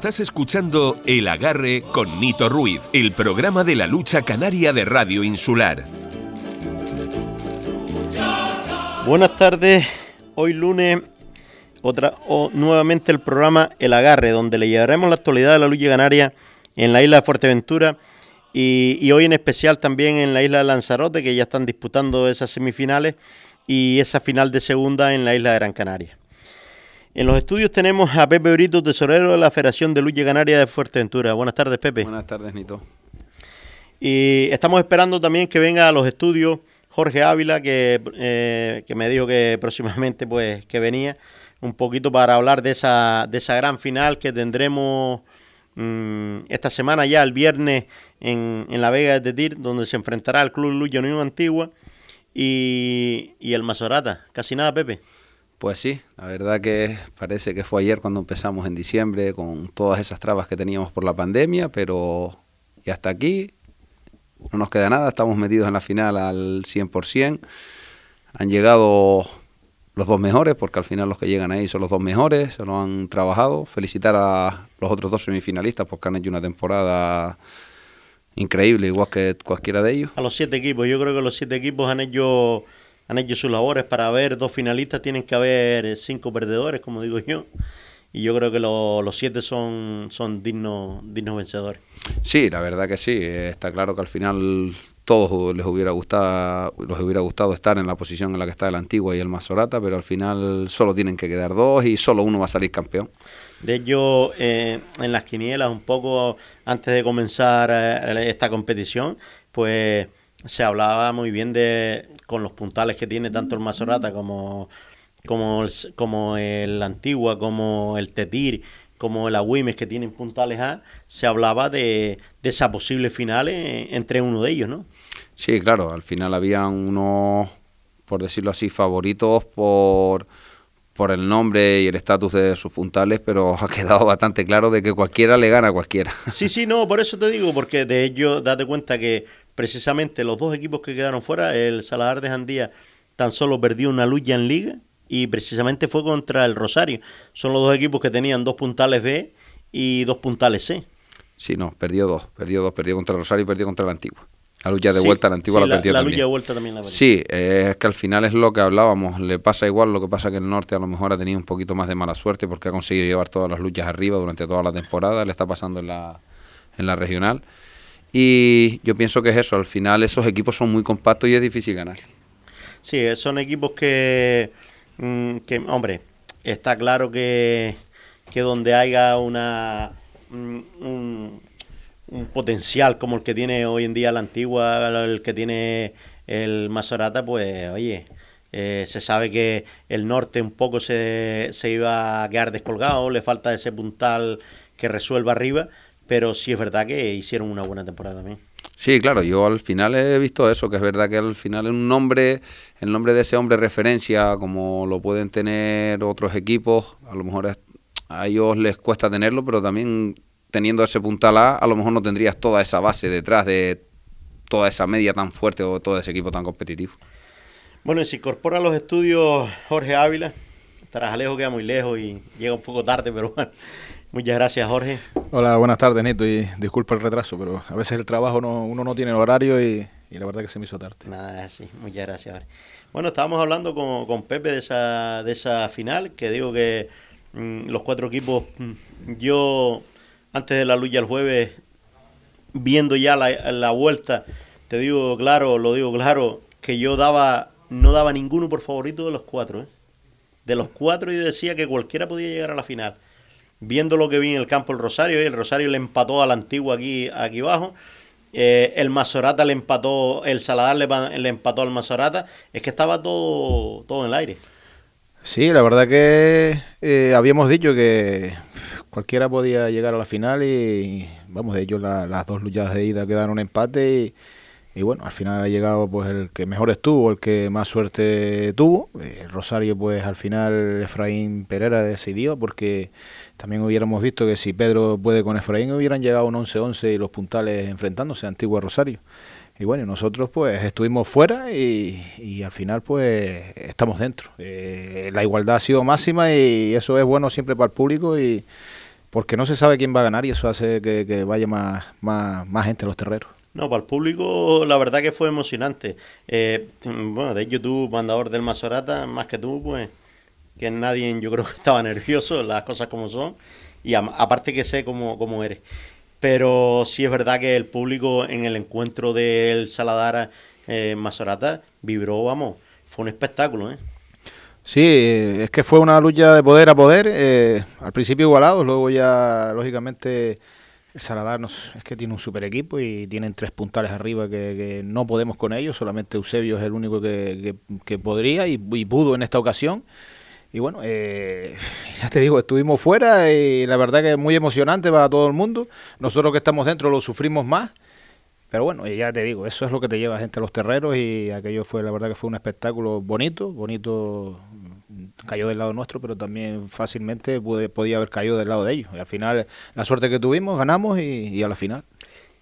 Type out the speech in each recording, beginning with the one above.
Estás escuchando El Agarre con Nito Ruiz, el programa de la lucha canaria de Radio Insular. Buenas tardes, hoy lunes otra o nuevamente el programa El Agarre, donde le llevaremos la actualidad de la lucha canaria en la isla de Fuerteventura y, y, hoy en especial también en la isla de Lanzarote, que ya están disputando esas semifinales y esa final de segunda en la isla de Gran Canaria. En los estudios tenemos a Pepe Brito, tesorero de la Federación de Lucha Canaria de Fuerteventura. Buenas tardes, Pepe. Buenas tardes, Nito. Y estamos esperando también que venga a los estudios Jorge Ávila, que, eh, que me dijo que próximamente pues que venía un poquito para hablar de esa, de esa gran final que tendremos mmm, esta semana ya, el viernes, en, en la Vega de Tetir, donde se enfrentará el Club Lucha Unión Antigua y, y el Mazorata. Casi nada, Pepe. Pues sí, la verdad que parece que fue ayer cuando empezamos en diciembre con todas esas trabas que teníamos por la pandemia, pero y hasta aquí no nos queda nada, estamos metidos en la final al 100%. Han llegado los dos mejores, porque al final los que llegan ahí son los dos mejores, se lo han trabajado. Felicitar a los otros dos semifinalistas porque han hecho una temporada increíble, igual que cualquiera de ellos. A los siete equipos, yo creo que los siete equipos han hecho han hecho sus labores para haber dos finalistas, tienen que haber cinco perdedores, como digo yo. Y yo creo que lo, los siete son, son dignos, dignos vencedores. Sí, la verdad que sí. Está claro que al final todos les hubiera gustado, les hubiera gustado estar en la posición en la que está el Antigua y el Masorata, pero al final solo tienen que quedar dos y solo uno va a salir campeón. De hecho, eh, en las quinielas, un poco antes de comenzar eh, esta competición, pues se hablaba muy bien de con los puntales que tiene tanto el Masorata como, como, el, como el Antigua, como el Tetir, como el Agüimes que tienen puntales A, se hablaba de, de esa posible final entre uno de ellos, ¿no? Sí, claro, al final había unos, por decirlo así, favoritos por por el nombre y el estatus de sus puntales, pero ha quedado bastante claro de que cualquiera le gana a cualquiera. Sí, sí, no, por eso te digo, porque de ello date cuenta que precisamente los dos equipos que quedaron fuera, el Saladar de Jandía tan solo perdió una lucha en liga y precisamente fue contra el Rosario. Son los dos equipos que tenían dos puntales B y dos puntales C. Sí, no, perdió dos, perdió dos, perdió contra el Rosario y perdió contra el Antiguo. La lucha de sí, vuelta, la antigua sí, la perdió la, la también. lucha de vuelta también la perdió. Sí, eh, es que al final es lo que hablábamos. Le pasa igual, lo que pasa que el norte a lo mejor ha tenido un poquito más de mala suerte porque ha conseguido llevar todas las luchas arriba durante toda la temporada. Le está pasando en la, en la regional. Y yo pienso que es eso. Al final esos equipos son muy compactos y es difícil ganar. Sí, son equipos que, mmm, que hombre, está claro que, que donde haya una... Un, un, un potencial como el que tiene hoy en día la antigua, el que tiene el Masorata, pues oye, eh, se sabe que el norte un poco se, se, iba a quedar descolgado, le falta ese puntal que resuelva arriba, pero sí es verdad que hicieron una buena temporada también. Sí, claro, yo al final he visto eso, que es verdad que al final un nombre, el nombre de ese hombre referencia, como lo pueden tener otros equipos, a lo mejor es, a ellos les cuesta tenerlo, pero también teniendo ese puntal A, a lo mejor no tendrías toda esa base detrás de toda esa media tan fuerte o todo ese equipo tan competitivo. Bueno, y se incorpora a los estudios Jorge Ávila. Tarajalejo queda muy lejos y llega un poco tarde, pero bueno. Muchas gracias, Jorge. Hola, buenas tardes, Nito, y disculpa el retraso, pero a veces el trabajo no, uno no tiene horario y, y, la verdad que se me hizo tarde. Nada, sí, muchas gracias, Jorge. Bueno, estábamos hablando con, con Pepe de esa, de esa final, que digo que mmm, los cuatro equipos, mmm, yo antes de la lucha el jueves, viendo ya la, la, vuelta, te digo claro, lo digo claro, que yo daba, no daba ninguno por favorito de los cuatro. ¿eh? De los cuatro yo decía que cualquiera podía llegar a la final. Viendo lo que vi en el campo el Rosario, y el Rosario le empató al antiguo aquí, aquí abajo. Eh, el Mazorata le empató, el Saladar le, empató al Mazorata. Es que estaba todo, todo en el aire. Sí, la verdad que eh, habíamos dicho que cualquiera podía llegar a la final y vamos, de hecho la, las dos luchas de ida quedaron empate y, y, bueno, al final ha llegado pues el que mejor estuvo, el que más suerte tuvo. Eh, Rosario pues al final Efraín Pereira decidió porque también hubiéramos visto que si Pedro puede con Efraín hubieran llegado un 11-11 y los puntales enfrentándose a Antigua Rosario. Y bueno, nosotros pues estuvimos fuera y, al final pues estamos dentro. Eh, la igualdad ha sido máxima y eso es bueno siempre para el público y, porque no se sabe quién va a ganar y eso hace que, vaya más, más, más gente a los terreros. No, para el público la verdad que fue emocionante. Eh, bueno, de hecho tú, mandador del Masorata, más que tú, pues que nadie yo creo que estaba nervioso, las cosas como son, y aparte que sé cómo, cómo eres. Pero sí es verdad que el público en el encuentro del Saladara eh, Masorata vibró, vamos, fue un espectáculo, ¿eh? Sí, es que fue una lucha de poder a poder, eh, al principio igualados, luego ya lógicamente el Saladar es que tiene un super equipo y tienen tres puntales arriba que, no podemos con ellos, solamente Eusebio es el único que, podría y, pudo en esta ocasión. Y bueno, eh, ya te digo, estuvimos fuera y la verdad que es muy emocionante para todo el mundo. Nosotros que estamos dentro lo sufrimos más. Pero bueno, ya te digo, eso es lo que te lleva gente a los terreros y aquello fue, la verdad que fue un espectáculo bonito, bonito, cayó del lado nuestro, pero también fácilmente podía haber caído del lado de ellos. Y al final, la suerte que tuvimos, ganamos y, a la final.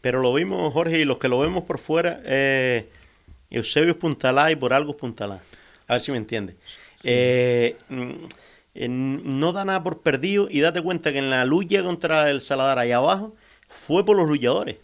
Pero lo vimos, Jorge, y los que lo vemos por fuera, eh, Eusebio Puntalá y por algo Puntalá. A ver si me entiendes. Eh, mm, no da nada por perdido y date cuenta que en la lucha contra el Saladar ahí abajo fue por los luchadores.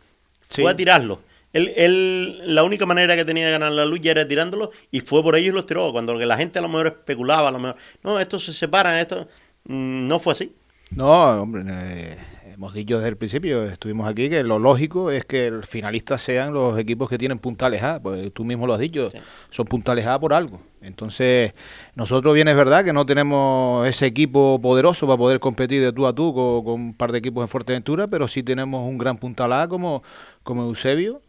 Fue a tirarlo. Él, la única manera que tenía de ganar la lucha era tirándolo y fue por ellos los tiró. Cuando la gente a lo mejor especulaba, a lo mejor, no, estos se separan, esto mm, no fue así. No, hombre, eh, hemos dicho desde el principio, estuvimos aquí, que lo lógico es que el finalista sean los equipos que tienen puntales A, pues tú mismo lo has dicho, son puntales A por algo. Entonces, nosotros bien es verdad que no tenemos ese equipo poderoso para poder competir de tú a tú con, un par de equipos en Fuerteventura, pero sí tenemos un gran puntal A como, como Eusebio,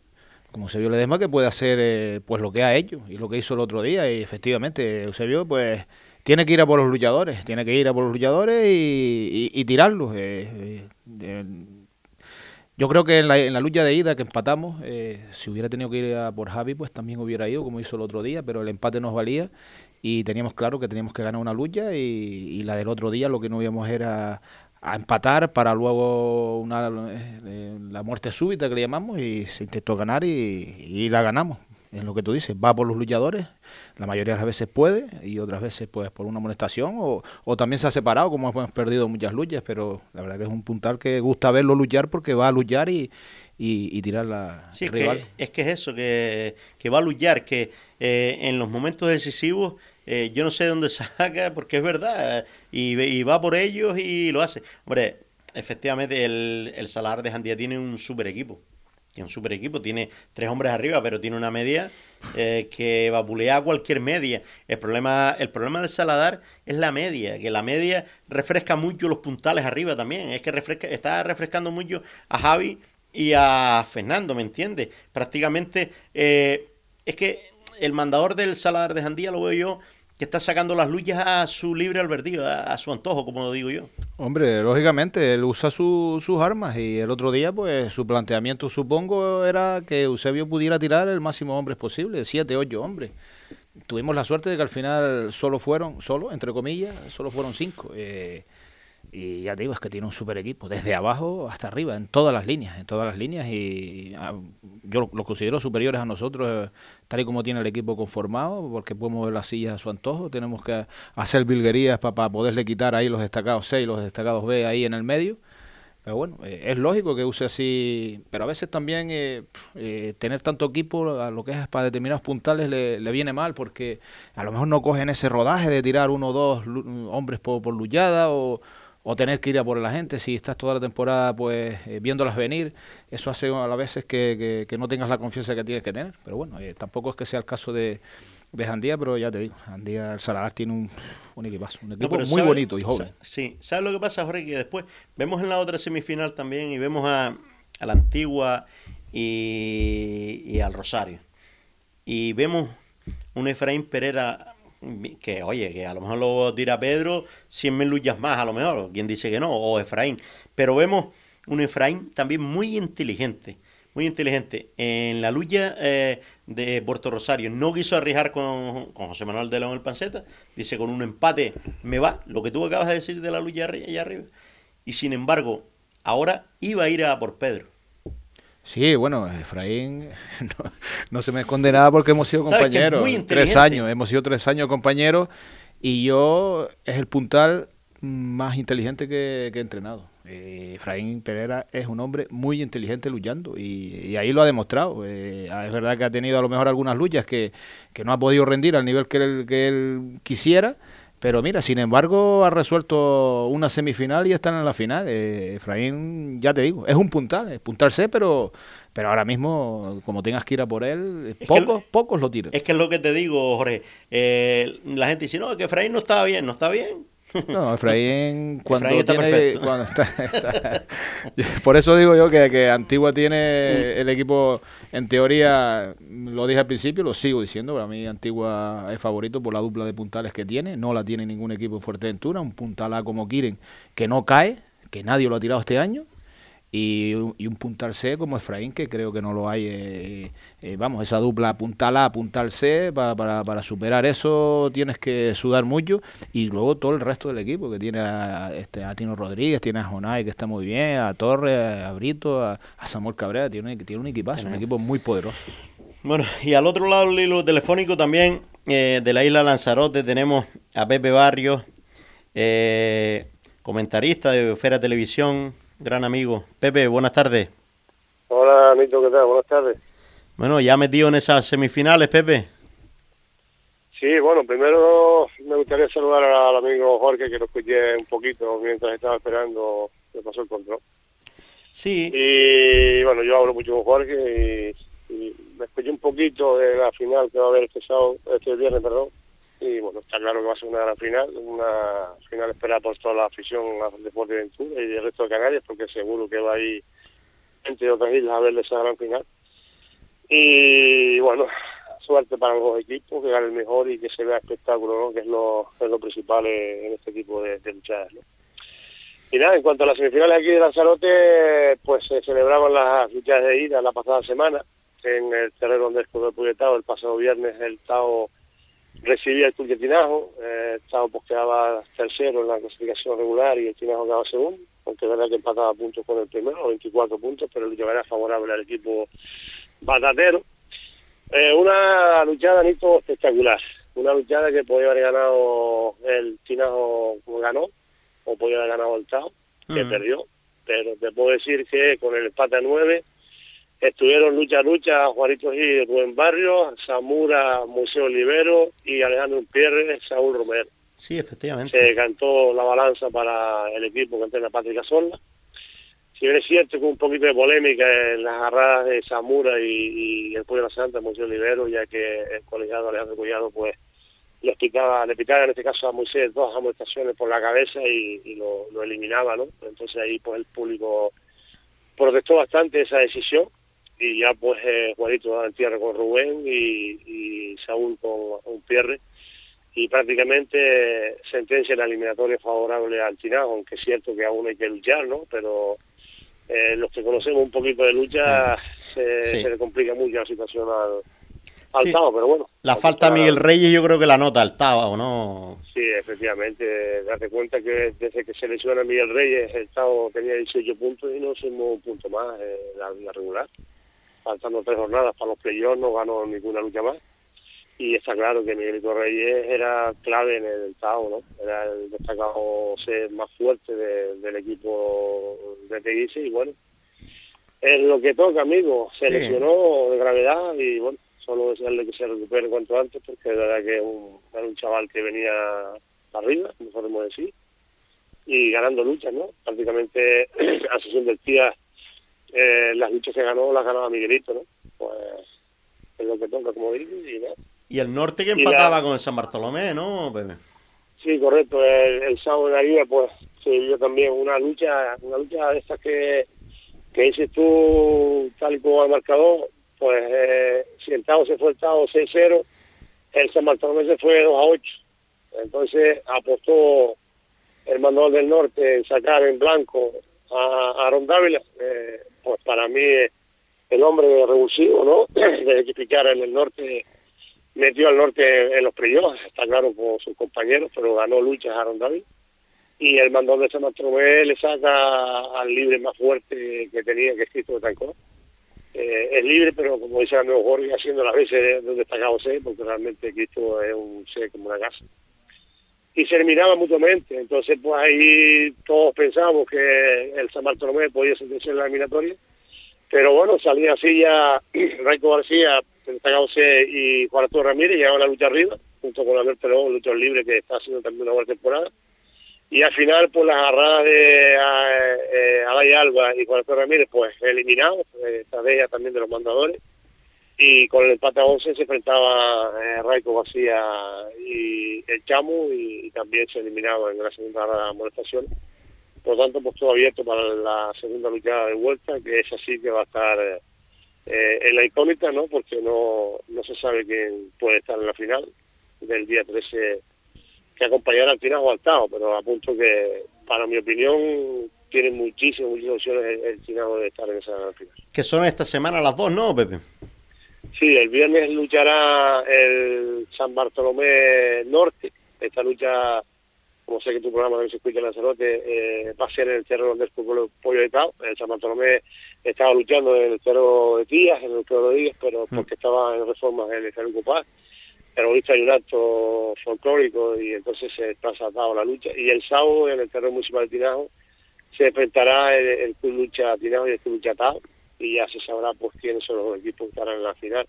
como Eusebio Ledesma, que puede hacer eh, pues lo que ha hecho y lo que hizo el otro día. Y efectivamente, Eusebio, pues tiene que ir a por los luchadores, tiene que ir a por los luchadores y, tirarlos. Eh, eh, yo creo que en la, lucha de ida que empatamos, eh, si hubiera tenido que ir a por Javi, pues también hubiera ido, como hizo el otro día, pero el empate nos valía y teníamos claro que teníamos que ganar una lucha y, la del otro día lo que no íbamos era a empatar para luego una, la muerte súbita que le llamamos y se intentó ganar y la ganamos es lo que tú dices, va por los luchadores, la mayoría de las veces puede y otras veces pues por una molestación o, o también se ha separado como hemos perdido muchas luchas, pero la verdad que es un puntal que gusta verlo luchar porque va a luchar y, y, tirar la sí, rival. Es que, es eso, que, va a luchar, que eh, en los momentos decisivos eh, yo no sé de dónde saca, porque es verdad, y, y, va por ellos y lo hace. Hombre, efectivamente el, el Salar de Jandía tiene un super equipo. Tiene un super equipo, tiene tres hombres arriba, pero tiene una media eh, que vapulea cualquier media. El problema, el problema del Saladar es la media, que la media refresca mucho los puntales arriba también. Es que refresca, está refrescando mucho a Javi y a Fernando, ¿me entiendes? Prácticamente eh, es que el mandador del Saladar de Jandía lo veo yo que está sacando las luchas a su libre albedrío, a, su antojo, como lo digo yo. Hombre, lógicamente, él usa sus armas y el otro día, pues su planteamiento, supongo, era que Eusebio pudiera tirar el máximo hombres posible, siete, ocho hombres. Tuvimos la suerte de que al final solo fueron, solo, entre comillas, solo fueron cinco. Eh, y ya te digo, es que tiene un super equipo, desde abajo hasta arriba, en todas las líneas, en todas las líneas. Y ah, yo los considero superiores a nosotros, eh, tal y como tiene el equipo conformado, porque podemos ver las sillas a su antojo. Tenemos que hacer vilguerías para, poderle quitar ahí los destacados C y los destacados B ahí en el medio. Pero bueno, eh, es lógico que use así, pero a veces también eh, tener tanto equipo a lo que es para determinados puntales le, viene mal porque a lo mejor no cogen ese rodaje de tirar uno o dos hombres por, por lullada o, o tener que ir a por la gente, si estás toda la temporada pues eh, viéndolas venir, eso hace a las veces que, no tengas la confianza que tienes que tener. Pero bueno, eh, tampoco es que sea el caso de, de Jandía, pero ya te digo, Jandía, el Saladar tiene un, un equipazo, un equipo muy bonito y joven. Sí, ¿sabes lo que pasa, Jorge? Que después vemos en la otra semifinal también y vemos a, a la Antigua y, y al Rosario. Y vemos un Efraín Pereira que oye, que a lo mejor lo dirá Pedro, 100.000 luchas más, a lo mejor, quien dice que no, o Efraín. Pero vemos un Efraín también muy inteligente, muy inteligente. En la lucha eh, de Puerto Rosario no quiso arriesgar con, José Manuel de León el Panceta, dice con un empate me va, lo que tú acabas de decir de la lucha allá arriba. Y sin embargo, ahora iba a ir a por Pedro. Sí, bueno, Efraín no, se me esconde nada porque hemos sido compañeros. Tres años, hemos sido tres años compañeros y yo es el puntal más inteligente que, he entrenado. Eh, Efraín Pereira es un hombre muy inteligente luchando y, ahí lo ha demostrado. Eh, es verdad que ha tenido a lo mejor algunas luchas que, que no ha podido rendir al nivel que él, que él quisiera, pero mira, sin embargo, ha resuelto una semifinal y están en la final. Eh, Efraín, ya te digo, es un puntal, es puntal C, pero, pero ahora mismo, como tengas que ir a por él, pocos, pocos lo tiran. Es que es lo que te digo, Jorge. Eh, la gente dice, no, que Efraín no estaba bien, no está bien. No, Efraín cuando tiene, por eso digo yo que, que, Antigua tiene el equipo, en teoría, lo dije al principio, lo sigo diciendo, para mí Antigua es favorito por la dupla de puntales que tiene, no la tiene ningún equipo en Fuerteventura, un puntal A como quieren, que no cae, que nadie lo ha tirado este año, y, un puntal C como Efraín, que creo que no lo hay. Eh, eh, vamos, esa dupla puntal A, puntal C, para, para, para, superar eso tienes que sudar mucho. Y luego todo el resto del equipo, que tiene a, este, a Tino Rodríguez, tiene a Jonay, que está muy bien, a Torres, a Brito, a, Samuel Cabrera, tiene, tiene un equipazo, un equipo muy poderoso. Bueno, y al otro lado del hilo telefónico también, eh, de la isla Lanzarote, tenemos a Pepe Barrios, comentarista de Fera Televisión, gran amigo. Pepe, buenas tardes. Hola, Nito, ¿qué tal? Buenas tardes. Bueno, ya metido en esas semifinales, Pepe. Sí, bueno, primero me gustaría saludar al amigo Jorge, que lo escuché un poquito mientras estaba esperando que pasó el control. Sí. Y bueno, yo hablo mucho con Jorge y, me escuché un poquito de la final que va a haber este, sábado, este viernes, perdón y bueno, está claro que va a ser una gran final, una final esperada por toda la afición de Ventura y el resto de Canarias, porque seguro que va a ir entre otras islas a ver esa gran final. Y bueno, suerte para los dos equipos, que gane el mejor y que se vea espectáculo, ¿no? que es lo, es lo principal en este tipo de, de luchadas. Y nada, en cuanto a las semifinales aquí de Lanzarote, pues se celebraban las luchas de ida la pasada semana en el terreno donde estuvo el el pasado viernes el Tao recibía el Club de Tinajo, eh, Estado pues quedaba tercero en la clasificación regular y el Tinajo quedaba segundo, aunque verdad que empataba puntos con el primero, 24 puntos, pero el era favorable al equipo batatero. Eh, una luchada, Nito, espectacular. Una luchada que podía haber ganado el Tinajo como ganó, o podía haber ganado el Tao, que perdió. Pero te puedo decir que con el empate a 9 Estuvieron lucha lucha Juanito Gil, Buen Barrio, Zamura, Museo Olivero y Alejandro Pierre, Saúl Romero. Sí, efectivamente. Se cantó la balanza para el equipo que entrena Patrick Sola. Si bien es cierto que un poquito de polémica en las agarradas de Zamura y, el Pueblo de la Santa, Museo Olivero, ya que el colegiado Alejandro Collado pues le picaba, le picaba en este caso a Moisés dos amonestaciones por la cabeza y, lo, lo, eliminaba, ¿no? Entonces ahí pues el público protestó bastante esa decisión y ya pues eh, Juanito entierra con Rubén y, Saúl con un Pierre y prácticamente sentencia en la eliminatoria favorable al Tinajo, aunque es cierto que aún hay que luchar, ¿no? Pero eh, los que conocemos un poquito de lucha se, le complica mucho la situación al, al pero bueno. La falta de Miguel Reyes yo creo que la nota al Tao, ¿no? Sí, efectivamente. Date cuenta que desde que se lesiona Miguel Reyes, el Tao tenía 18 puntos y no sumó un punto más en la, la regular faltando tres jornadas para los playoffs, no ganó ninguna lucha más. Y está claro que Miguelito Reyes era clave en el Tao, ¿no? Era el destacado ser más fuerte del equipo de Teguise y bueno, es lo que toca, amigo. Se lesionó de gravedad y bueno, solo desearle que se recupere cuanto antes porque de verdad que un, era un chaval que venía arriba, podemos decir, y ganando luchas, ¿no? Prácticamente a sesión del día eh, las luchas que ganó las ganaba Miguelito, ¿no? Pues es lo que toca, como digo, y Y el norte que empataba con el San Bartolomé, ¿no, Sí, correcto. El, sábado de la pues se vivió también una lucha, una lucha de estas que, que dices tú, tal y como ha marcado, pues eh, si el Tao se fue el Tao 6-0, el San Bartolomé se fue 2-8. Entonces apostó el manual del norte en sacar en blanco a, a Dávila. Eh, pues para mí el hombre revulsivo, ¿no? Desde que picara en el norte, metió al norte en los playoffs, está claro por sus compañeros, pero ganó luchas a David. Y el mandón de San Bartolomé le saca al libre más fuerte que tenía, que es Cristo de Tancó. Eh, es libre, pero como dice amigo Jorge, haciendo las veces de un destacado C, porque realmente Cristo es un C como una casa. Y se eliminaban mutuamente. Entonces, pues ahí todos pensábamos que el San Bartolomé podía sentirse en la eliminatoria. Pero bueno, salía así ya Raico García, C y Juan Arturo Ramírez, llegaban a la lucha arriba, junto con Alberto León, luchador libre que está haciendo también una buena temporada. Y al final, pues las agarradas de eh, Alay Alba y Juan Arturo Ramírez, pues eliminados, eh, esta de ellas también de los mandadores y con el empate a 11 se enfrentaba eh, Raico García y el Chamu y, también se eliminaba en la segunda molestación. Por lo tanto, pues todo abierto para la segunda luchada de vuelta, que es así que va a estar eh, en la incógnita, ¿no? Porque no, no se sabe quién puede estar en la final del día 13 que acompañará al final o al Tao, pero apunto que, para mi opinión, tiene muchísimas, muchísimas opciones el, el de estar en esa final. Que son esta semana las dos, ¿no, Pepe? Sí, el viernes luchará el San Bartolomé Norte. Esta lucha, como sé que tu programa se escucha en Lanzarote, eh, va a ser en el terreno del fútbol Pollo de Tao. El San Bartolomé estaba luchando en el terreno de Tías, en el de Díaz, pero mm. porque estaba en reformas en el Estadio Cupar. Pero visto hay un acto folclórico y entonces se trasladado la lucha. Y el sábado en el terreno municipal de Tinajo se enfrentará el, el Club Lucha Tinajo y el Club Lucha Tao y ya se sabrá pues quiénes son los equipos que estarán en la final.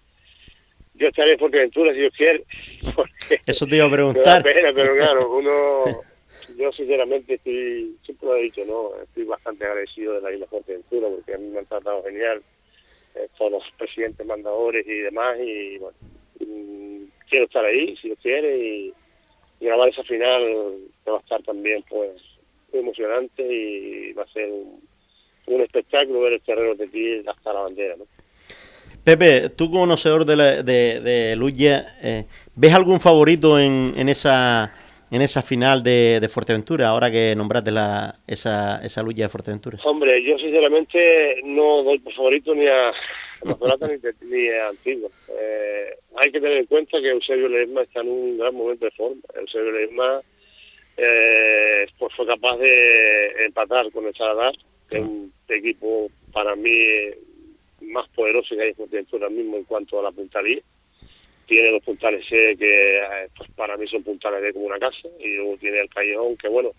Yo estaré en Fuerteventura si Dios quiere. Eso te iba a preguntar. Pena, pero claro, uno, yo sinceramente estoy, siempre lo he dicho, ¿no? Estoy bastante agradecido de la isla Fuerteventura porque a mí me han tratado genial, eh, todos los presidentes mandadores y demás, y bueno, mm, quiero estar ahí si Dios quiere y, grabar esa final que va a estar también pues muy emocionante y va a ser un, un espectáculo ver el terreno de ti hasta la bandera, ¿no? Pepe, tú como conocedor de, la, de, de Luya, eh, ¿ves algún favorito en, en, esa en esa final de, de Fuerteventura, ahora que nombraste la, esa, esa lucha de Fuerteventura? Hombre, yo sinceramente no doy por favorito ni a Mazorata ni, ni, a Antigua. Eh, hay que tener en cuenta que Eusebio Ledesma está en un gran momento de forma. Eusebio Ledesma eh, pues fue capaz de empatar con el Saladar, que es un equipo para mí más poderoso que hay en ahora mismo en cuanto a la puntalía. Tiene los puntales C que eh, pues para mí son puntales de como una casa y luego tiene el Callejón que bueno,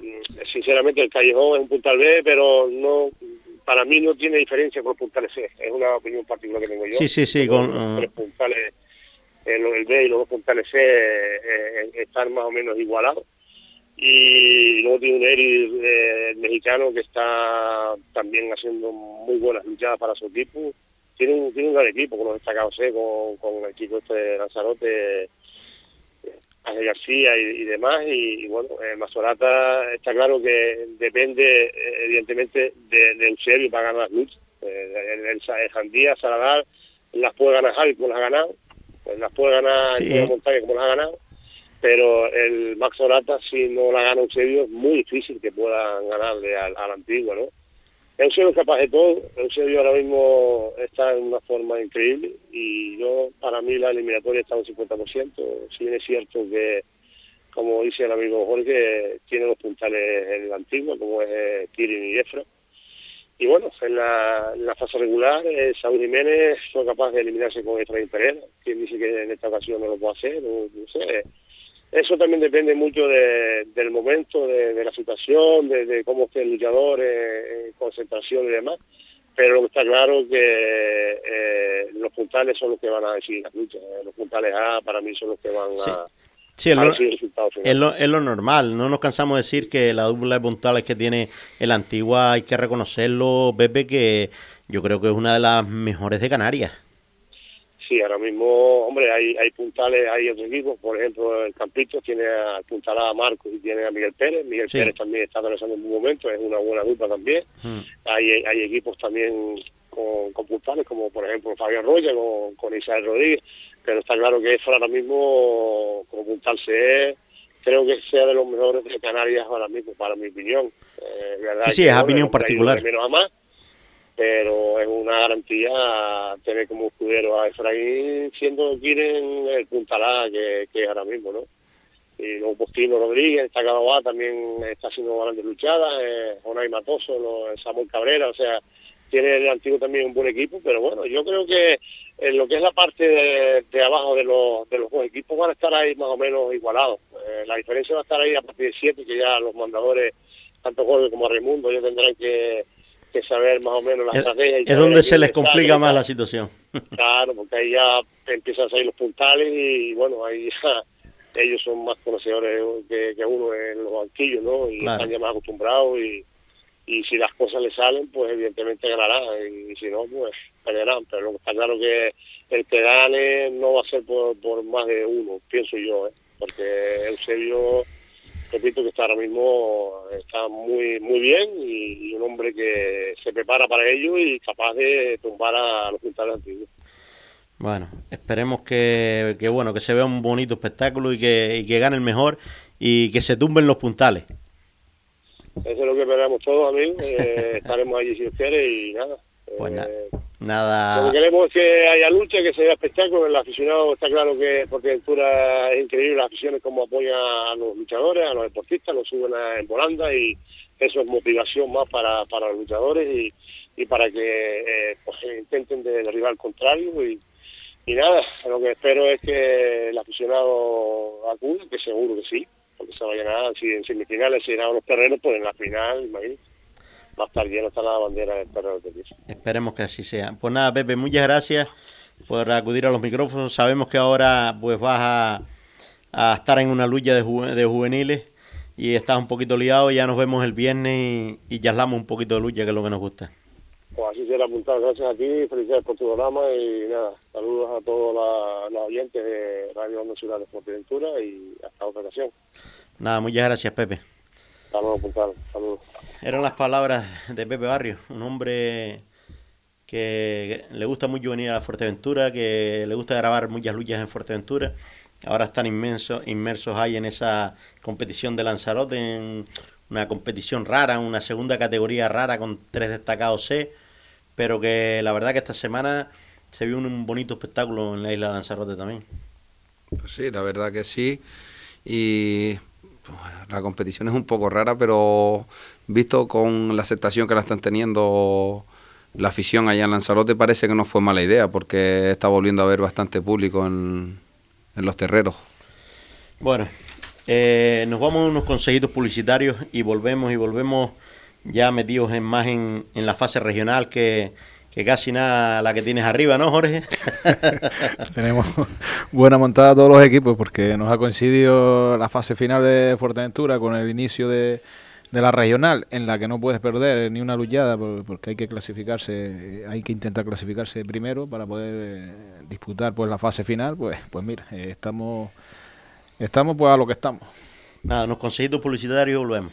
mm, sinceramente el Callejón es un puntal B pero no para mí no tiene diferencia con los puntales C, es una opinión particular que tengo yo. Sí, sí, sí, con los tres puntales el B y los dos puntales C eh, eh, están más o menos igualados y luego tiene un Eri eh, mexicano que está también haciendo muy buenas luchadas para su equipo. Tiene un, tiene un gran equipo con los destacados, ¿eh? con, con el equipo este de Lanzarote, Ángel García y, demás. Y, bueno, eh, Mazorata está claro que depende evidentemente de, de Eusebio para ganar las luchas. el, el, Jandía, Saladar, las puede ganar Javi como las ha ganado, pues las puede ganar sí. Montaña como las ha ganado pero el Max Orata, si no la gana Eusebio, es muy difícil que puedan ganarle al, al antiguo, ¿no? Eusebio es capaz de todo, Eusebio ahora mismo está en una forma increíble y yo, para mí la eliminatoria está un 50%, si bien es cierto que, como dice el amigo Jorge, tiene los puntales en el antiguo, como es eh, Kirin y Efra. Y bueno, en la, la fase regular, eh, Saúl Jiménez fue capaz de eliminarse con Efraín Pereira, quien dice que en esta ocasión no lo puede hacer, no sé, eso también depende mucho de, del momento, de, de, la situación, de, de cómo esté el luchador, eh, concentración y demás. Pero lo que está claro es que eh, los puntales son los que van a decidir las luchas. Eh. Los puntales A para mí son los que van sí. a... Sí, es lo, es, lo, es lo, normal. No nos cansamos de decir que la dupla de puntales que tiene el Antigua hay que reconocerlo, Pepe, que yo creo que es una de las mejores de Canarias. Sí, ahora mismo, hombre, hay, hay puntales, hay otros equipos, por ejemplo, el Campito tiene al puntal a Marcos y tiene a Miguel Pérez, Miguel sí. Pérez también está atravesando un buen momento, es una buena dupla también, mm. hay, hay equipos también con, con, puntales, como por ejemplo Fabián Roya, con, con Isabel Rodríguez, pero está claro que eso ahora mismo, como puntal se es, creo que sea de los mejores de Canarias ahora mismo, para mi opinión. Eh, ¿verdad? Sí, sí, es opinión particular. Menos a más, pero es una garantía tener como escudero a Efraín siendo Kiren el puntalá que, que es ahora mismo, ¿no? Y luego Postino Rodríguez, está Cadaboá, también está haciendo grandes luchadas, eh, Jonay Matoso, lo, Samuel Cabrera, o sea, tiene el antiguo también un buen equipo, pero bueno, yo creo que en lo que es la parte de, abajo de los, de los equipos van a estar ahí más o menos igualados. Eh, la diferencia va a estar ahí a partir de siete, que ya los mandadores, tanto Jorge como Raimundo, ya tendrán que, saber más o menos la estrategia. es donde se les complica más la situación. Claro, porque ahí ya empiezan a salir los puntales y bueno, ahí ya ellos son más conocedores que, uno en los banquillos, ¿no? Y están ya más acostumbrados y, y si las cosas le salen, pues evidentemente ganarán y si no, pues perderán. Pero lo que está claro que el que gane no va a ser por, por más de uno, pienso yo, ¿eh? porque Eusebio, repito que está ahora mismo está muy muy bien y, un hombre que se prepara para ello y capaz de tumbar a los puntales antiguos. Bueno, esperemos que, que, bueno que se vea un bonito espectáculo y que, y que gane el mejor y que se tumben los puntales. Eso es lo que esperamos todos, amigos. Eh, estaremos allí si quiere y nada. Pues eh, nada. Lo que queremos es que haya lucha, que sea espectáculo. El aficionado está claro que porque Ventura es increíble las aficiones como apoyan a los luchadores, a los deportistas, los suben en volanda y eso es motivación más para, para los luchadores y, y para que eh, pues, intenten derribar al contrario y, y nada, lo que espero es que el aficionado acude, que seguro que sí, porque se vaya a si en semifinales se llenaban los terrenos, pues en la final, imagínate, va a estar lleno hasta la bandera del terreno de Esperemos que así sea. Pues nada, Pepe, muchas gracias por acudir a los micrófonos. Sabemos que ahora pues vas a, a estar en una lucha de, de juveniles y estás un poquito liado. Ya nos vemos el viernes y, ya hablamos un poquito de lucha, que es lo que nos gusta. Pues así será apuntado. Gracias a ti, felicidades por tu programa y nada, saludos a todos los oyentes de Radio Nacional de Fuerteventura y hasta otra ocasión. Nada, muchas gracias, Pepe. Saludos, Saludos. Eran las palabras de Pepe Barrio, un hombre que le gusta mucho venir a Fuerteventura, que le gusta grabar muchas luchas en Fuerteventura. Ahora están inmersos ahí en esa competición de Lanzarote, en una competición rara, una segunda categoría rara con tres destacados C pero que la verdad que esta semana se vio un bonito espectáculo en la isla de Lanzarote también. Pues sí, la verdad que sí. Y pues, la competición es un poco rara, pero visto con la aceptación que la están teniendo la afición allá en Lanzarote, parece que no fue mala idea, porque está volviendo a haber bastante público en, los terreros. Bueno, eh, nos vamos a unos consejitos publicitarios y volvemos y volvemos ya metidos en más en, la fase regional que, casi nada la que tienes arriba, ¿no, Jorge? Tenemos buena montada todos los equipos porque nos ha coincidido la fase final de Fuerteventura con el inicio de, la regional en la que no puedes perder ni una luchada porque hay que clasificarse, hay que intentar clasificarse primero para poder eh, disputar pues la fase final, pues pues mira, eh, estamos estamos pues a lo que estamos. Nada, nos conseguimos publicitario y volvemos.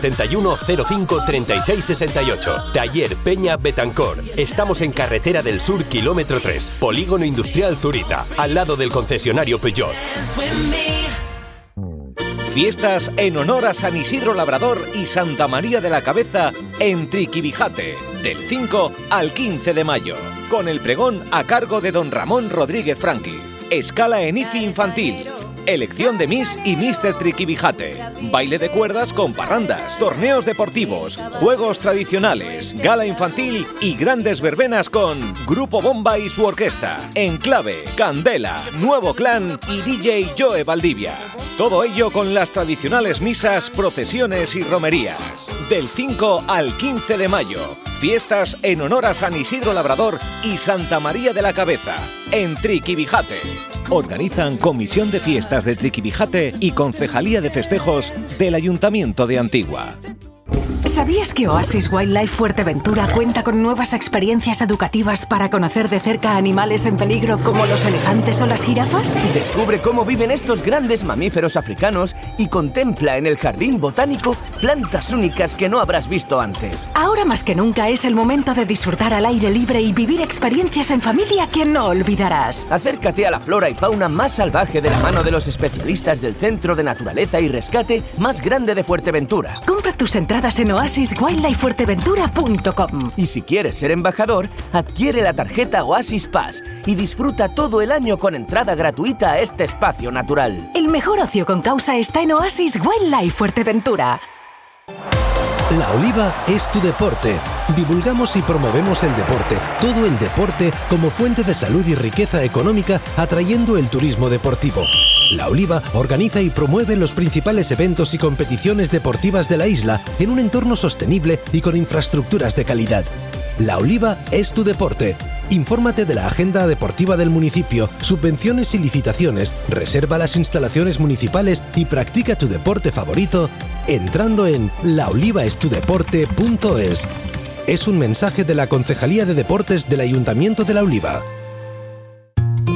671 05 36 68. Taller Peña Betancor. Estamos en Carretera del Sur, kilómetro 3, Polígono Industrial Zurita, al lado del concesionario Peugeot. Fiestas en honor a San Isidro Labrador y Santa María de la Cabeza en Triquibijate, del 5 al 15 de mayo, con el pregón a cargo de don Ramón Rodríguez Franqui. Escala en IFI infantil, elección de Miss y Mr. Triquibijate, baile de cuerdas con parrandas, torneos deportivos, juegos tradicionales, gala infantil y grandes verbenas con Grupo Bomba y su orquesta, Enclave, Candela, Nuevo Clan y DJ Joe Valdivia. Todo ello con las tradicionales misas, procesiones y romerías. Del 5 al 15 de mayo, fiestas en honor a San Isidro Labrador y Santa María de la Cabeza, en Triquibijate. Organizan Comisión de Fiestas de Triquibijate y Concejalía de Festejos del Ayuntamiento de Antigua. ¿Sabías que Oasis Wildlife Fuerteventura cuenta con nuevas experiencias educativas para conocer de cerca animales en peligro como los elefantes o las jirafas? Descubre cómo viven estos grandes mamíferos africanos y contempla en el jardín botánico plantas únicas que no habrás visto antes. Ahora más que nunca es el momento de disfrutar al aire libre y vivir experiencias en familia que no olvidarás. Acércate a la flora y fauna más salvaje de la mano de los especialistas del Centro de Naturaleza y Rescate más grande de Fuerteventura. Compra tus entradas en oasiswildlifefuerteventura.com. Y si quieres ser embajador, adquiere la tarjeta Oasis Pass y disfruta todo el año con entrada gratuita a este espacio natural. El mejor ocio con causa está en Oasis Wildlife Fuerteventura. La Oliva es tu deporte. Divulgamos y promovemos el deporte, todo el deporte como fuente de salud y riqueza económica, atrayendo el turismo deportivo. La Oliva organiza y promueve los principales eventos y competiciones deportivas de la isla en un entorno sostenible y con infraestructuras de calidad. La Oliva es tu deporte. Infórmate de la agenda deportiva del municipio, subvenciones y licitaciones, reserva las instalaciones municipales y practica tu deporte favorito entrando en laolivaestudeporte.es. Es un mensaje de la Concejalía de Deportes del Ayuntamiento de La Oliva.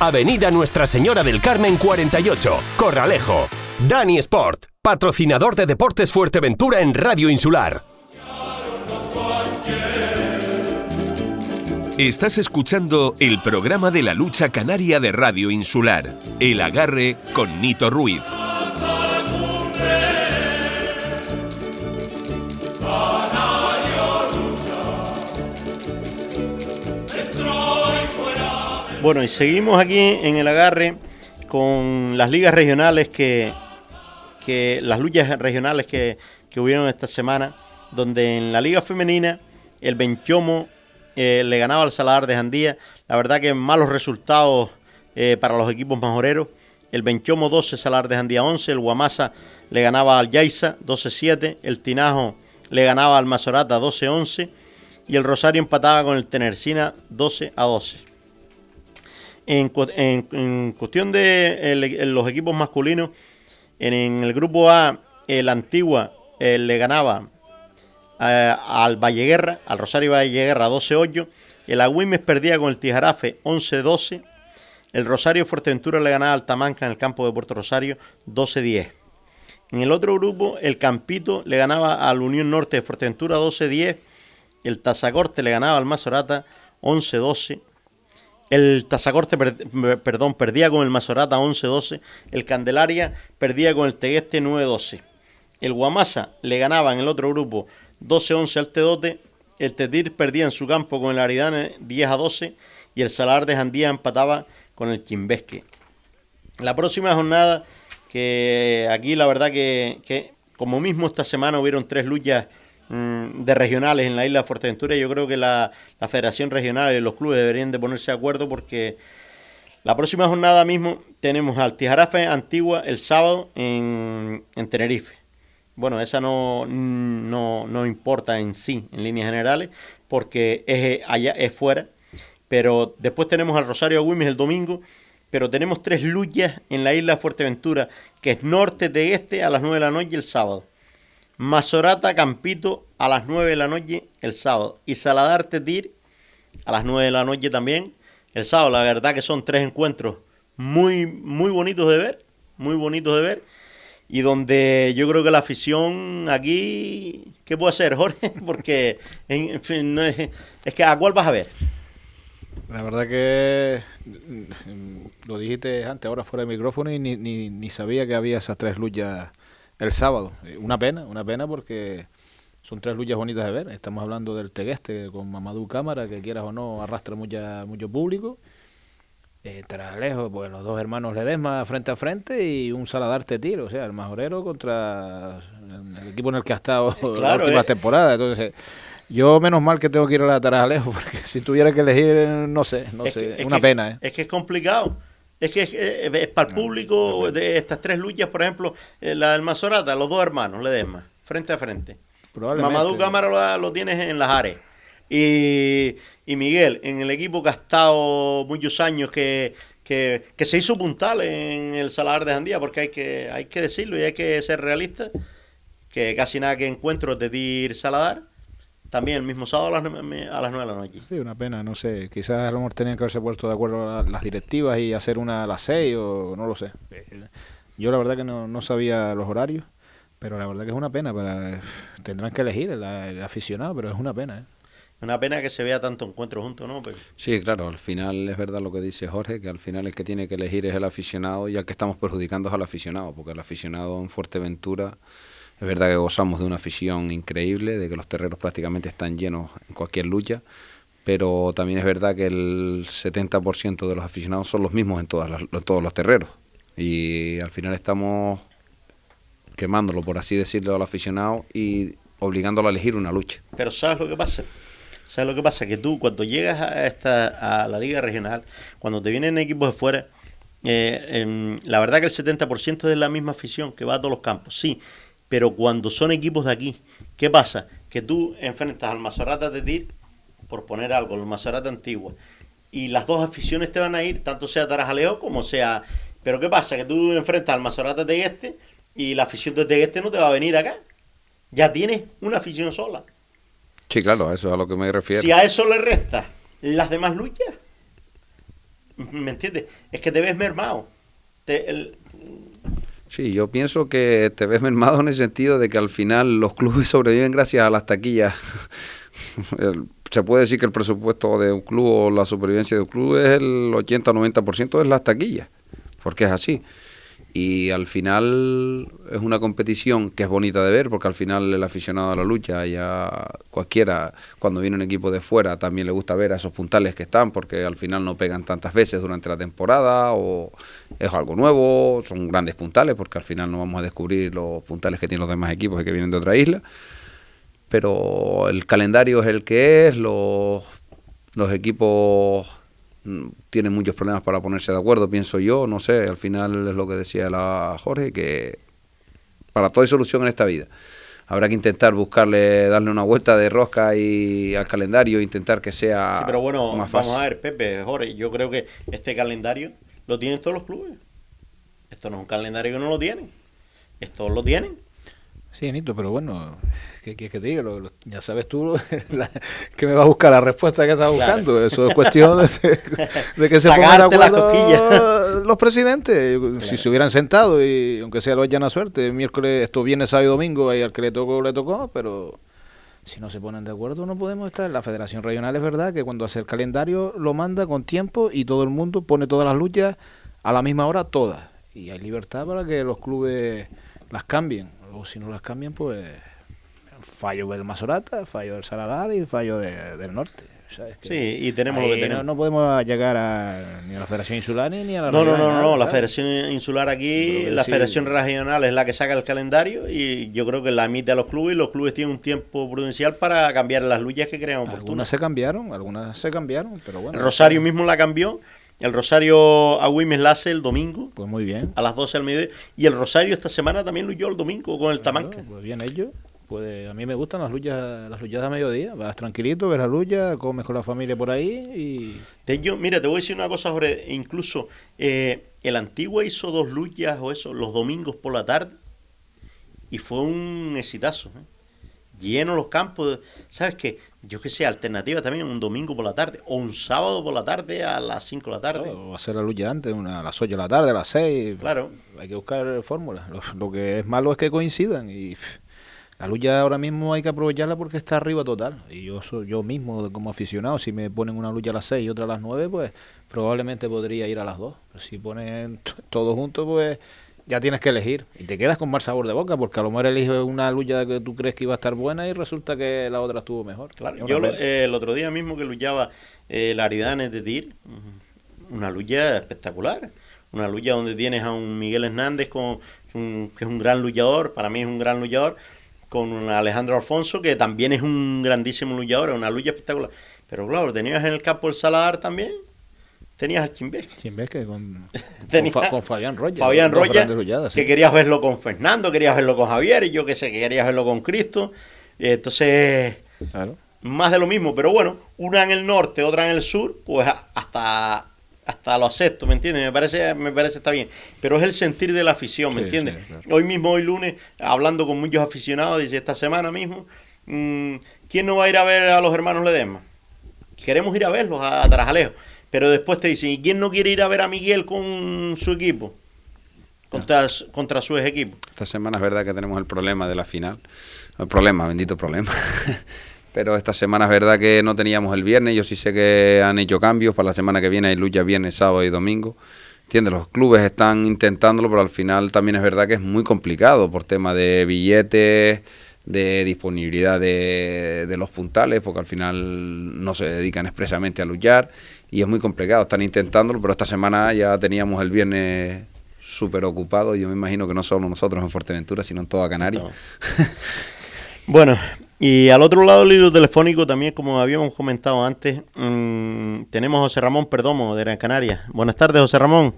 Avenida Nuestra Señora del Carmen 48, Corralejo. Dani Sport, patrocinador de Deportes Fuerteventura en Radio Insular. Estás escuchando el programa de la lucha canaria de Radio Insular, El Agarre con Nito Ruiz. Bueno, y seguimos aquí en el agarre con las ligas regionales que, que las luchas regionales que, hubieron esta semana, donde en la liga femenina el Benchomo eh, le ganaba al Saladar de Jandía. La verdad que malos resultados eh, para los equipos majoreros. El Benchomo 12, Saladar de Jandía 11. El Guamasa le ganaba al Yaiza 12-7. El Tinajo le ganaba al Mazorata 12-11. Y el Rosario empataba con el Tenercina 12 12. En, en, cuestión de los equipos masculinos, en, el grupo A, el Antigua eh, le ganaba eh, al Valleguerra, al Rosario Valleguerra 12-8. El Agüimes perdía con el Tijarafe 11-12. El Rosario Fuerteventura le ganaba al Tamanca en el campo de Puerto Rosario 12-10. En el otro grupo, el Campito le ganaba al Unión Norte de Fuerteventura 12-10. El Tazacorte le ganaba al Mazorata 11-12. El Tazacorte perdón, perdía con el Mazorata 11-12. El Candelaria perdía con el Tegueste 9-12. El Guamasa le ganaba en el otro grupo 12-11 al Tedote. El Tetir perdía en su campo con el Aridane 10 12. Y el Salar de Jandía empataba con el Quimbesque. La próxima jornada, que aquí la verdad que, que como mismo esta semana hubieron tres luchas de regionales en la isla de Fuerteventura. Yo creo que la, Federación Regional y los clubes deberían de ponerse de acuerdo porque La próxima jornada mismo tenemos al Tijarafe Antigua el sábado en, en Tenerife. Bueno, esa no, no, no, importa en sí, en líneas generales, porque es allá, es fuera. Pero después tenemos al Rosario Agüimes el domingo, pero tenemos tres luchas en la isla Fuerteventura, que es norte de este a las 9 de la noche el sábado. Mazorata Campito a las 9 de la noche el sábado. Y Saladar Tetir a las 9 de la noche también el sábado. La verdad que son tres encuentros muy, muy bonitos de ver, muy bonitos de ver. Y donde yo creo que la afición aquí, ¿qué puede hacer, Jorge? Porque, en, fin, es, es que ¿a cuál vas a ver? La verdad que mm, lo dijiste antes, ahora fuera de micrófono, y ni, ni, ni sabía que había esas tres luchas el sábado. Una pena, una pena porque son tres luchas bonitas de ver. Estamos hablando del Tegueste con Mamadou Cámara, que quieras o no arrastra mucha, mucho público. Eh, tras lejos, pues los dos hermanos Ledesma frente a frente y un Saladarte tiro, o sea, el majorero contra el, equipo en el que ha estado la última eh. temporada. Entonces, yo menos mal que tengo que ir a la Tarajalejo, porque si tuviera que elegir, no sé, no sé, es una pena. ¿eh? Es que es complicado. Es que es, para el público de estas tres luchas, por ejemplo, eh, la del Mazorata, los dos hermanos Ledesma, frente a frente. Mamadou Cámara lo, tienes en las áreas. Y, Miguel, en el equipo que ha estado muchos años, que, que, se hizo puntal en el Salar de Jandía, porque hay que, hay que decirlo y hay que ser realista, que casi nada que encuentro de Dir Saladar, también el mismo sábado a las, 9, a las 9 de la noche. Sí, una pena, no sé, quizás a lo mejor tenían que haberse puesto de acuerdo las directivas y hacer una a las 6 o no lo sé. Yo la verdad que no, no sabía los horarios pero la verdad que es una pena, para tendrán que elegir el, aficionado, pero es una pena. ¿eh? Una pena que se vea tanto encuentro juntos, ¿no? Sí, claro, al final es verdad lo que dice Jorge, que al final el que tiene que elegir es el aficionado y al que estamos perjudicando es al aficionado, porque el aficionado en Fuerteventura es verdad que gozamos de una afición increíble, de que los terreros prácticamente están llenos en cualquier lucha, pero también es verdad que el 70% de los aficionados son los mismos en, todos los terreros y al final estamos quemándolo, por así decirlo, al aficionado y obligándolo a elegir una lucha. Pero ¿sabes lo que pasa? ¿Sabes lo que pasa? Que tú cuando llegas a, esta, a la liga regional, cuando te vienen equipos de fuera, eh, la verdad que el 70% es la misma afición que va a todos los campos, sí, pero cuando son equipos de aquí, ¿qué pasa? Que tú enfrentas al Mazorata de Tir, por poner algo, el Mazorata Antigua, y las dos aficiones te van a ir, tanto sea Tarajaleo como sea... Pero ¿qué pasa? Que tú enfrentas al Mazorata de Este y la afición de este no te va a venir acá. Ya tienes una afición sola. Sí, claro, eso es a lo que me refiero. Si a eso le resta las demás luchas, ¿me entiendes? Es que te ves mermado. Sí, yo pienso que te ves mermado en el sentido de que al final los clubes sobreviven gracias a las taquillas. Se puede decir que el presupuesto de un club o la supervivencia de un club es el 80 o 90% de las taquillas, porque es así y al final es una competición que es bonita de ver porque al final el aficionado a la lucha ya cualquiera cuando viene un equipo de fuera también le gusta ver a esos puntales que están porque al final no pegan tantas veces durante la temporada o es algo nuevo, son grandes puntales porque al final no vamos a descubrir los puntales que tienen los demás equipos y que vienen de otra isla. Pero el calendario es el que es, los, los equipos tienen muchos problemas para ponerse de acuerdo, pienso yo, no sé, al final es lo que decía la Jorge, que para todo hay solución en esta vida. Habrá que intentar buscarle, darle una vuelta de rosca y al calendario, intentar que sea sí, pero bueno, Vamos a ver, Pepe, Jorge, yo creo que este calendario lo tienen todos los clubes. Esto no es un calendario que no lo tienen. Esto lo tienen. Sí, Anito, pero bueno, ¿qué quieres que te diga? ya sabes tú que me va a buscar la respuesta que estás buscando. Eso es cuestión de, que se pongan de acuerdo los presidentes. Si se hubieran sentado, y aunque sea lo hayan a suerte, miércoles, esto viene sábado y domingo, y al que le tocó, le tocó, pero si no se ponen de acuerdo no podemos estar. La Federación Regional es verdad que cuando hace el calendario lo manda con tiempo y todo el mundo pone todas las luchas a la misma hora, todas. Y hay libertad para que los clubes las cambien o si no las cambian, pues fallo del Masorata, fallo del Saladar y fallo del Norte. sí, y tenemos lo que tenemos. No, podemos llegar a, ni a la Federación Insular ni a la No, no, no, no, la Federación Insular aquí, la Federación Regional es la que saca el calendario y yo creo que la emite a los clubes y los clubes tienen un tiempo prudencial para cambiar las luchas que crean oportunas. Algunas se cambiaron, algunas se cambiaron, pero bueno. Rosario mismo la cambió el Rosario a Wimes Lace el domingo. Pues muy bien. A las 12 al mediodía. Y el Rosario esta semana también luyó el domingo con el Tamanca. Pues bien ellos. Pues a mí me gustan las luchas, las luchas a mediodía. Vas tranquilito, ves la lucha, comes con la familia por ahí y... De ello, mira, te voy a decir una cosa, Jorge. Incluso eh, el Antiguo hizo dos luchas o eso los domingos por la tarde y fue un exitazo. ¿eh? Lleno los campos. ¿Sabes qué? Yo que sé, alternativa también un domingo por la tarde o un sábado por la tarde a las 5 de la tarde. o hacer la lucha antes, una, a las 8 de la tarde, a las 6. Claro. Hay que buscar fórmulas. Lo, que es malo es que coincidan y la lucha ahora mismo hay que aprovecharla porque está arriba total. Y yo yo mismo como aficionado, si me ponen una lucha a las 6 y otra a las 9, pues probablemente podría ir a las 2. Pero si ponen todos juntos, pues ya tienes que elegir y te quedas con mal sabor de boca porque a lo mejor eliges una lucha que tú crees que iba a estar buena y resulta que la otra estuvo mejor. Claro, yo eh, el otro día mismo que luchaba eh, Laridanes de Tir, una lucha espectacular, una lucha donde tienes a un Miguel Hernández con, que es un gran luchador, para mí es un gran luchador, con un Alejandro Alfonso que también es un grandísimo luchador, es una lucha espectacular. Pero claro, tenías en el campo el Saladar también tenías al Chimbesque. Chimbesque con, con, Fabián Roger. Fabián Roger, que querías verlo con Fernando, querías verlo con Javier, y yo que sé, que querías verlo con Cristo. Entonces, más de lo mismo, pero bueno, una en el norte, otra en el sur, pues hasta hasta lo acepto, ¿me entiendes? Me parece, me parece está bien. Pero es el sentir de la afición, ¿me entiendes? Hoy mismo, hoy lunes, hablando con muchos aficionados, dice esta semana mismo, mm, ¿quién no va a ir a ver a los hermanos Ledesma? Queremos ir a verlos a Tarajalejo. Pero después te dicen, ¿y quién no quiere ir a ver a Miguel con su equipo? Contra, contra su equipo. Esta semana es verdad que tenemos el problema de la final. El problema, bendito problema. Pero esta semana es verdad que no teníamos el viernes. Yo sí sé que han hecho cambios. Para la semana que viene hay lucha viernes, sábado y domingo. ¿Entiendes? Los clubes están intentándolo, pero al final también es verdad que es muy complicado por tema de billetes, de disponibilidad de, de los puntales, porque al final no se dedican expresamente a luchar y es muy complicado. Están intentándolo, pero esta semana ya teníamos el viernes súper ocupado. Yo me imagino que no solo nosotros en Fuerteventura, sino en toda Canarias. bueno, y al otro lado del hilo telefónico también, como habíamos comentado antes, mm, tenemos a José Ramón Perdomo de Gran Canaria. Buenas tardes, José Ramón.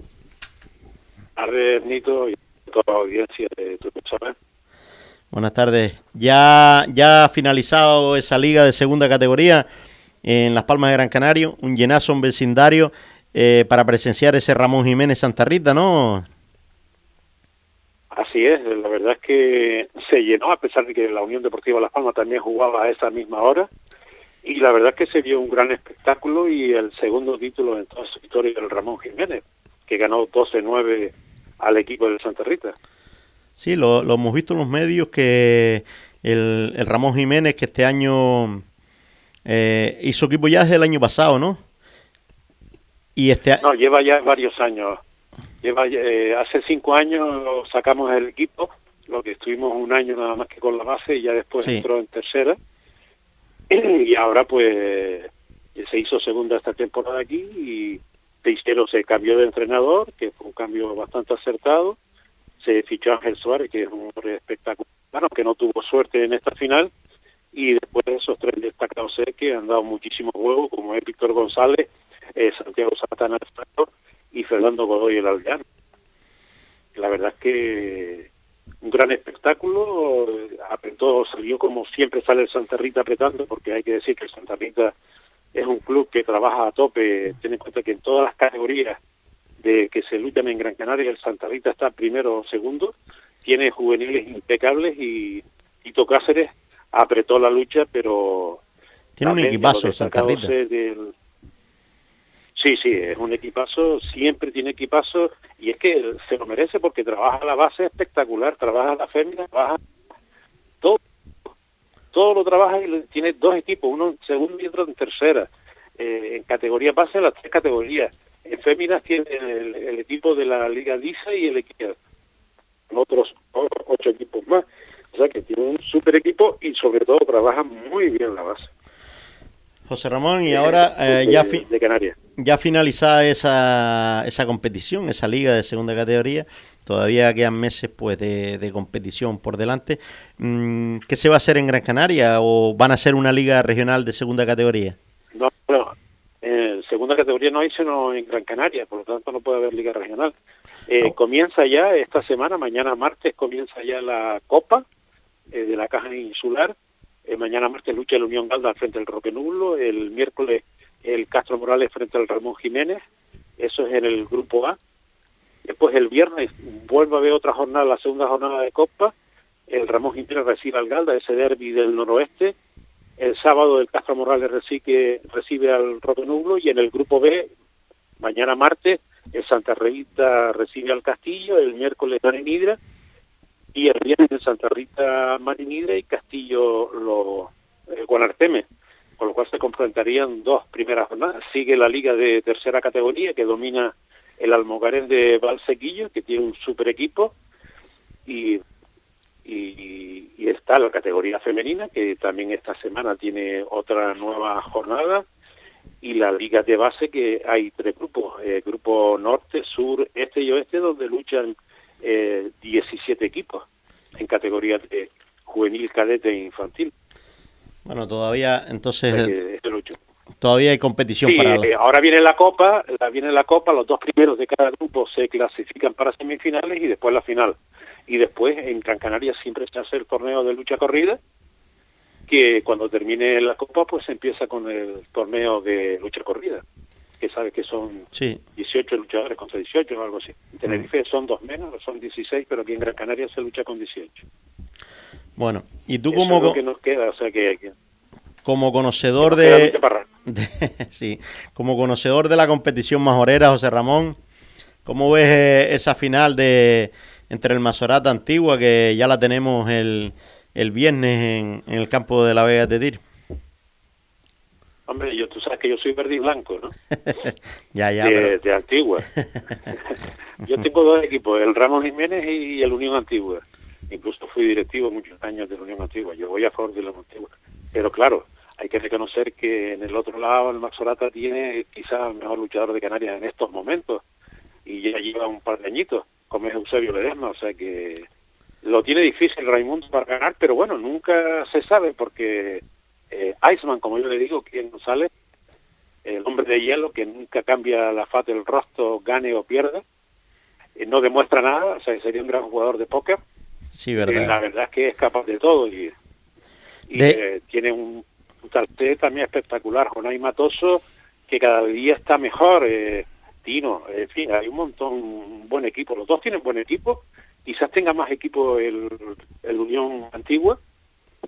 Buenas tardes, Nito, y toda la audiencia de tu persona. Buenas tardes. Ya, ya ha finalizado esa liga de segunda categoría en Las Palmas de Gran Canario, un llenazo en vecindario eh, para presenciar ese Ramón Jiménez Santa Rita, ¿no? Así es, la verdad es que se llenó, a pesar de que la Unión Deportiva Las Palmas también jugaba a esa misma hora, y la verdad es que se vio un gran espectáculo y el segundo título en toda su historia del Ramón Jiménez, que ganó 12-9 al equipo de Santa Rita. Sí, lo, hemos visto en los medios que el, el Ramón Jiménez, que este año eh, hizo equipo ya desde el año pasado, ¿no? Y este No, lleva ya varios años. Lleva eh, Hace cinco años sacamos el equipo, lo que estuvimos un año nada más que con la base y ya después entró en tercera. Y ahora pues se hizo segunda esta temporada aquí y hicieron se cambió de entrenador, que fue un cambio bastante acertado. Se fichó a Ángel Suárez, que es un hombre espectacular, que no tuvo suerte en esta final, y después de esos tres destacados que han dado muchísimo juego, como es Víctor González, eh, Santiago Santana y Fernando Godoy el Aldeano. La verdad es que un gran espectáculo, apretó, salió como siempre sale el Santa Rita apretando, porque hay que decir que el Santa Rita es un club que trabaja a tope, ten en cuenta que en todas las categorías de que se luchan en Gran Canaria, el Santa Rita está primero o segundo, tiene juveniles impecables y Tito Cáceres apretó la lucha, pero... Tiene un equipazo, Santa Rita. Sí, sí, es un equipazo, siempre tiene equipazo, y es que se lo merece porque trabaja la base espectacular, trabaja la fémina, trabaja todo, todo lo trabaja y tiene dos equipos, uno en segunda y otro en tercera. Eh, en categoría base, las tres categorías. En féminas tiene el, equipo de la Liga Lisa y el equipo otros ocho equipos más. O sea que tiene un super equipo y sobre todo trabaja muy bien la base. José Ramón, y ahora eh, ya, ya finalizada esa, esa competición, esa liga de segunda categoría, todavía quedan meses pues de, competición por delante. Mm, ¿Qué se va a hacer en Gran Canaria o van a ser una liga regional de segunda categoría? No, no. En segunda categoría no hay sino en Gran Canaria, por lo tanto no puede haber liga regional. Eh, comienza ya esta semana, mañana martes comienza ya la Copa eh, de la Caja Insular. Eh, mañana martes lucha la Unión Galda frente al Roque Nublo, el miércoles el Castro Morales frente al Ramón Jiménez, eso es en el grupo A. Después el viernes vuelve a haber otra jornada, la segunda jornada de Copa, el Ramón Jiménez recibe al Galda, ese derby del noroeste, el sábado el Castro Morales recibe, recibe al Roque Nublo y en el grupo B, mañana martes, el Santa Rita recibe al Castillo, el miércoles Marinidra y el viernes el Santa Rita Marinidra y Castillo lo, el Guanarteme, con lo cual se confrontarían dos primeras jornadas. Sigue la liga de tercera categoría que domina el Almogarén de Valsequillo, que tiene un super equipo, y, y, y, está la categoría femenina, que también esta semana tiene otra nueva jornada, y la liga de base que hay tres grupos, eh, grupo norte, sur, este y oeste, donde luchan eh, 17 equipos en categorías de juvenil, cadete e infantil. Bueno, todavía entonces todavía hay competición para eh, ahora viene la copa, viene la copa, los dos primeros de cada grupo se clasifican para semifinales y después la final. Y después en Gran Canaria siempre se hace el torneo de lucha corrida que cuando termine la Copa pues empieza con el torneo de lucha corrida, que sabe que son 18 luchadores contra 18 o algo así. En Tenerife son dos menos, son 16, pero aquí en Gran Canaria se lucha con 18. Bueno, y tú como... que nos queda, o sea que... como conocedor de, sí, como conocedor de la competición majorera, José Ramón, ¿cómo ves eh, esa final de entre el Mazorata Antigua que ya la tenemos el el viernes en, el campo de la Vega de Tir. Hombre, yo, tú sabes que yo soy verde y blanco, ¿no? ya, ya. De, Antigua. yo tengo dos equipos, el Ramos Jiménez y el Unión Antigua. Incluso fui directivo muchos años de la Unión Antigua. Yo voy a favor de la Unión Antigua. Pero claro, hay que reconocer que en el otro lado el Maxorata tiene quizás el mejor luchador de Canarias en estos momentos. Y ya lleva un par de añitos, como es Eusebio Ledesma. O sea que lo tiene difícil Raimundo para ganar, pero bueno, nunca se sabe porque eh, Iceman, como yo le digo, quien no sale, el hombre de hielo que nunca cambia la faz del rostro, gane o pierda, eh, no demuestra nada, o sea, sería un gran jugador de póker. Sí, verdad. Eh, la verdad es que es capaz de todo y, eh, tiene un, un también espectacular, Jonay Matoso, que cada día está mejor, Tino, en fin, hay un montón, un buen equipo, los dos tienen buen equipo. Quizás tenga más equipo el, el Unión Antigua,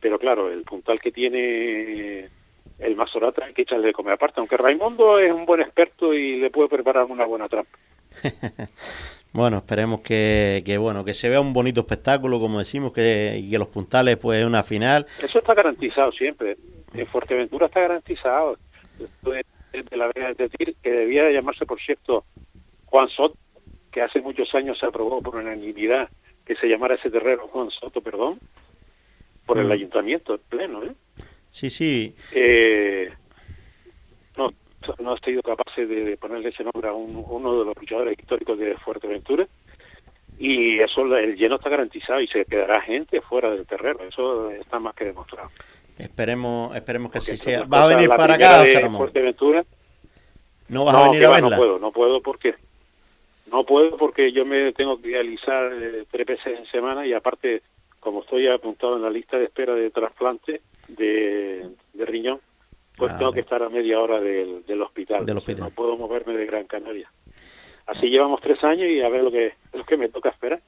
pero claro, el puntal que tiene el Mazorata hay que echarle de comer aparte, aunque Raimundo es un buen experto y le puede preparar una buena trampa. bueno, esperemos que, que, bueno que se vea un bonito espectáculo, como decimos, que, y que los puntales pues una final. Eso está garantizado siempre. En Fuerteventura está garantizado. Esto de, la vez decir que debía llamarse, por cierto, Juan Soto, que hace muchos años se aprobó por unanimidad que se llamara ese terreno Juan Soto, perdón, por el mm. ayuntamiento pleno, ¿eh? Sí, sí. Eh, no, no ha sido capaz de, ponerle ese nombre a uno de los luchadores históricos de Fuerteventura y eso el lleno está garantizado y se quedará gente fuera del terreno, eso está más que demostrado. Esperemos, esperemos que así sea. ¿Va a venir para acá, Fuerteventura? No vas a venir a verla. No puedo, no puedo porque no puedo porque yo me tengo que realizar eh, tres veces en semana y aparte, como estoy apuntado en la lista de espera de trasplante de, riñón, pues tengo que estar a media hora del, hospital. no puedo moverme de Gran Canaria. Así llevamos tres años y a ver lo que, lo que me toca esperar.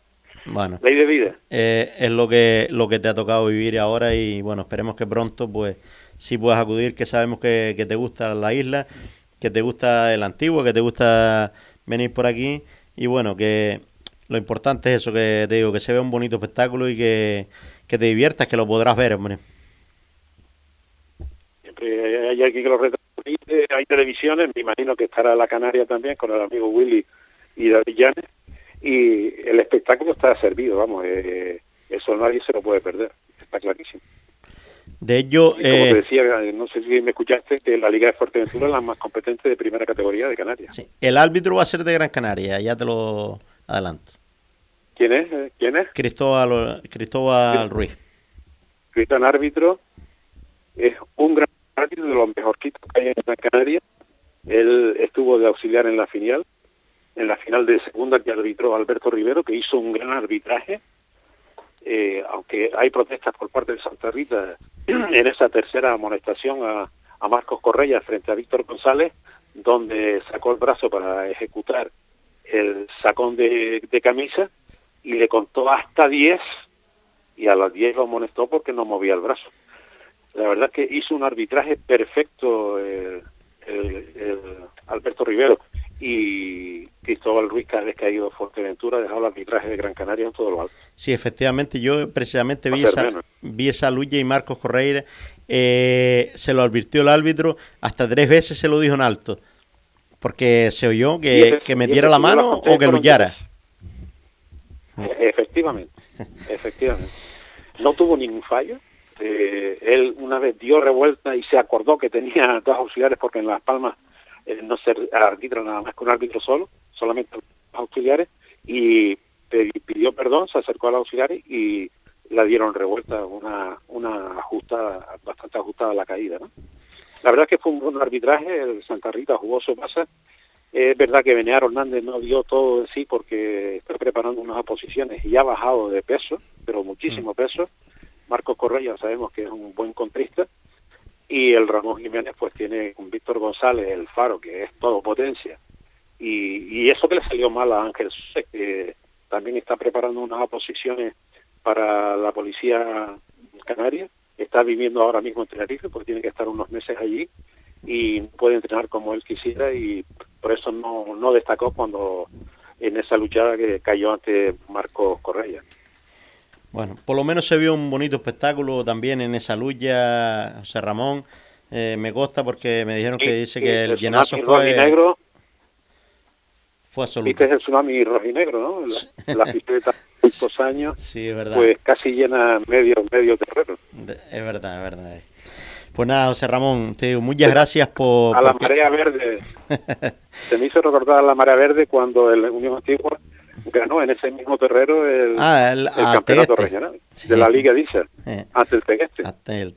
Bueno, ley de vida. Eh, es lo que lo que te ha tocado vivir ahora y bueno, esperemos que pronto pues sí puedas acudir, que sabemos que, que te gusta la isla, que te gusta el antiguo, que te gusta venir por aquí y bueno, que lo importante es eso que te digo, que se vea un bonito espectáculo y que, te diviertas, que lo podrás ver, hombre. Siempre hay alguien que lo retransmite, hay televisiones, me imagino que estará la Canaria también con el amigo Willy y David Llanes, y el espectáculo está servido, vamos, eh, eso nadie se lo puede perder, está clarísimo. De ello, como te eh, decía, no sé si me escuchaste, que la Liga de Fuerteventura es la más competente de primera categoría de Canarias. Sí. El árbitro va a ser de Gran Canaria, ya te lo adelanto. ¿Quién es? ¿Quién es? Cristóbal, Cristóbal Ruiz. Cristóbal árbitro es un gran árbitro de los mejorcitos que hay en Gran Canaria. Él auxiliar en la final, en la final de segunda que arbitró Alberto Rivero, que hizo un gran arbitraje, eh, aunque hay protestas por parte de Santa Rita en esa tercera amonestación a, Marcos Correa frente a Víctor González, donde sacó el brazo para ejecutar el sacón de, camisa y le contó hasta 10 y a las 10 lo amonestó porque no movía el brazo. La verdad que hizo un arbitraje perfecto el, Alberto Rivero y Cristóbal Ruiz cada vez que ha ido a Fuerteventura ha dejado el arbitraje de Gran Canaria en todo lo alto. Sí, efectivamente, yo precisamente vi esa, vi esa lucha y Marcos Correira eh, se lo advirtió el árbitro, hasta tres veces se lo dijo en alto, porque se oyó que, que metiera la mano o que luchara. Efectivamente, efectivamente. No tuvo ningún fallo, eh, él una vez dio revuelta y se acordó que tenía dos auxiliares porque en Las Palmas eh, no se arbitra nada más que un árbitro solo, solamente auxiliares, y pidió perdón, se acercó al auxiliar y la dieron revuelta, una, una ajustada, bastante ajustada a la caída. ¿no? La verdad es que fue un buen arbitraje, el Santa Rita jugó su pasa. Es verdad que Benear Hernández no dio todo de sí porque está preparando unas oposiciones y ha bajado de peso, pero muchísimo mm. peso. Marcos Correa sabemos que es un buen contrista y el Ramón Jiménez pues tiene con Víctor González el faro que es todo potencia y, eso que le salió mal a Ángel que también está preparando unas oposiciones para la policía canaria está viviendo ahora mismo en Tenerife porque tiene que estar unos meses allí y puede entrenar como él quisiera y por eso no, no destacó cuando en esa luchada que cayó ante Marcos Correa. Bueno, por lo menos se vio un bonito espectáculo también en esa lucha, José Ramón. Eh, me gusta porque me dijeron que dice que el, llenazo fue... Negro, fue absoluto. Viste el tsunami rojinegro, ¿no? La, la pistoleta de años, sí, es verdad. pues casi llena medio, medio terreno. es verdad, es verdad. Pues nada, José Ramón, te digo, muchas gracias por... A la marea verde. Se me hizo recordar a la marea verde cuando el Unión Antigua ganó en ese mismo terrero el, ah, campeonato regional de la Liga Diesel eh. ante el Tegueste. el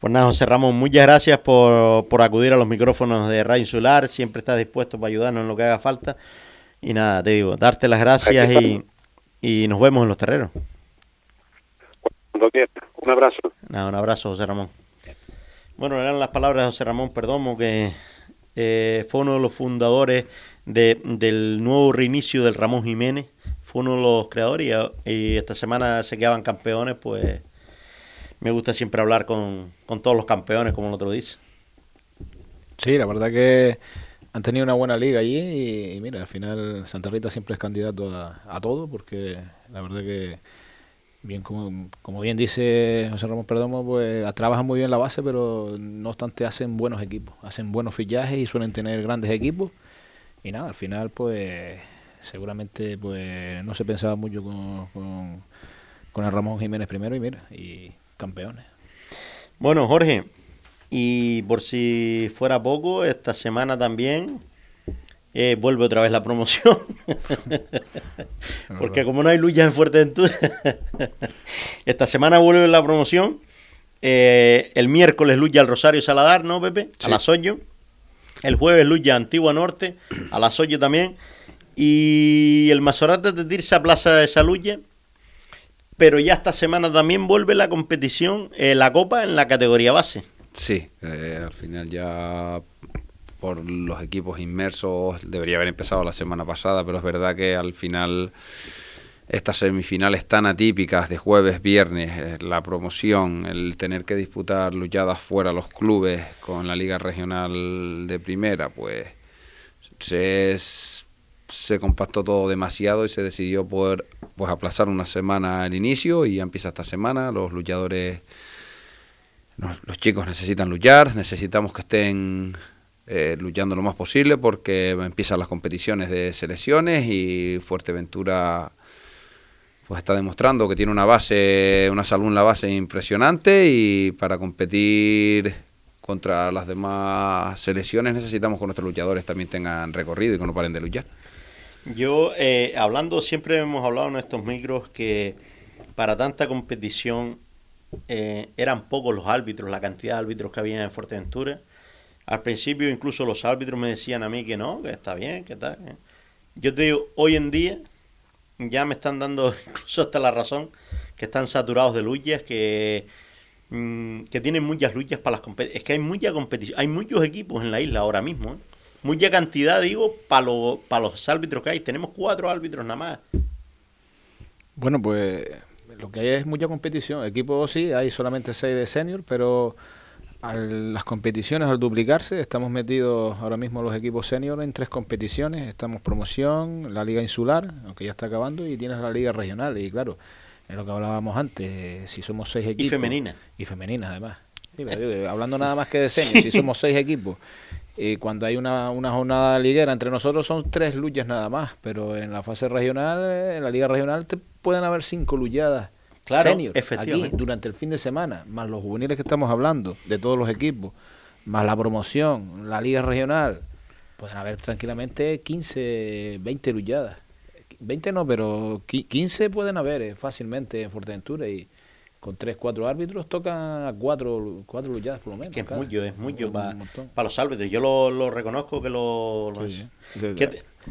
Pues nada, José Ramón, muchas gracias por, por acudir a los micrófonos de Radio Insular. Siempre estás dispuesto para ayudarnos en lo que haga falta. Y nada, te digo, darte las gracias y, y nos vemos en los terreros. Cuando quieras. Un abrazo. Nada, un abrazo, José Ramón. Bueno, eran las palabras de José Ramón Perdomo, que eh, fue uno de los fundadores de, del nuevo reinicio del Ramón Jiménez. Fue uno de los creadores y, esta semana se quedaban campeones, pues me gusta siempre hablar con, todos los campeones, como el otro dice. Sí, la verdad que han tenido una buena liga allí y, mira, al final Santa Rita siempre es candidato a todo porque la verdad que bien como, como bien dice José Ramón Perdomo, pues trabajan muy bien la base, pero no obstante hacen buenos equipos, hacen buenos fichajes y suelen tener grandes equipos. Y nada, al final pues seguramente pues no se pensaba mucho con, con, el Ramón Jiménez primero y mira, y campeones. Bueno, Jorge, y por si fuera poco, esta semana también eh, vuelve otra vez la promoción. Porque como no hay lucha en Fuerteventura, esta semana vuelve la promoción. Eh, el miércoles lucha al Rosario Saladar, ¿no, Pepe? A las 8. El jueves lucha Antigua Norte, a las 8 también. Y el Masorate de Tirsa Plaza de Saluya. Pero ya esta semana también vuelve la competición, eh, la Copa en la categoría base. Sí, al final ya por los equipos inmersos. Debería haber empezado la semana pasada, pero es verdad que al final estas semifinales tan atípicas de jueves, viernes, eh, la promoción, el tener que disputar luchadas fuera los clubes con la liga regional de primera, pues se, se compactó todo demasiado y se decidió poder pues aplazar una semana el inicio y ya empieza esta semana. Los luchadores, los chicos necesitan luchar, necesitamos que estén eh, luchando lo más posible porque empiezan las competiciones de selecciones y Fuerteventura pues está demostrando que tiene una base, una salud en la base impresionante y para competir contra las demás selecciones necesitamos que nuestros luchadores también tengan recorrido y que no paren de luchar. Yo, eh, hablando, siempre hemos hablado en estos micros que para tanta competición eh, eran pocos los árbitros, la cantidad de árbitros que había en Fuerteventura Al principio incluso los árbitros me decían a mí que no, que está bien, que tal. Yo te digo, hoy en día ya me están dando incluso hasta la razón que están saturados de luchas, que, mm, que tienen muchas luchas para las competiciones. Es que hay mucha competición, hay muchos equipos en la isla ahora mismo, ¿eh? mucha cantidad, digo, para para los árbitros que hay. Tenemos cuatro árbitros nada más. Bueno, pues lo que hay es mucha competición. Equipos sí, hay solamente seis de senior, pero las competiciones al duplicarse, estamos metidos ahora mismo los equipos senior en tres competiciones. Estamos promoción, la liga insular, aunque ya está acabando, y tienes la liga regional. Y claro, es lo que hablábamos antes, si somos seis equipos. Y femenina. Y femenina, además. hablando nada más que de senior, si somos seis equipos. Y cuando hay una, una jornada liguera entre nosotros son tres luchas nada más, pero en la fase regional, en la liga regional, te pueden haber cinco luchadas claro, senior aquí durante el fin de semana, más los juveniles que estamos hablando, de todos los equipos, más la promoción, la liga regional, pueden haber tranquilamente 15, 20 luchadas. 20 no, pero 15 pueden haber eh, fácilmente en Fuerteventura y con 3, 4 árbitros tocan a 4, cuatro luchadas por lo menos. Que es mucho, es mucho para, los árbitros. Yo lo, reconozco que lo...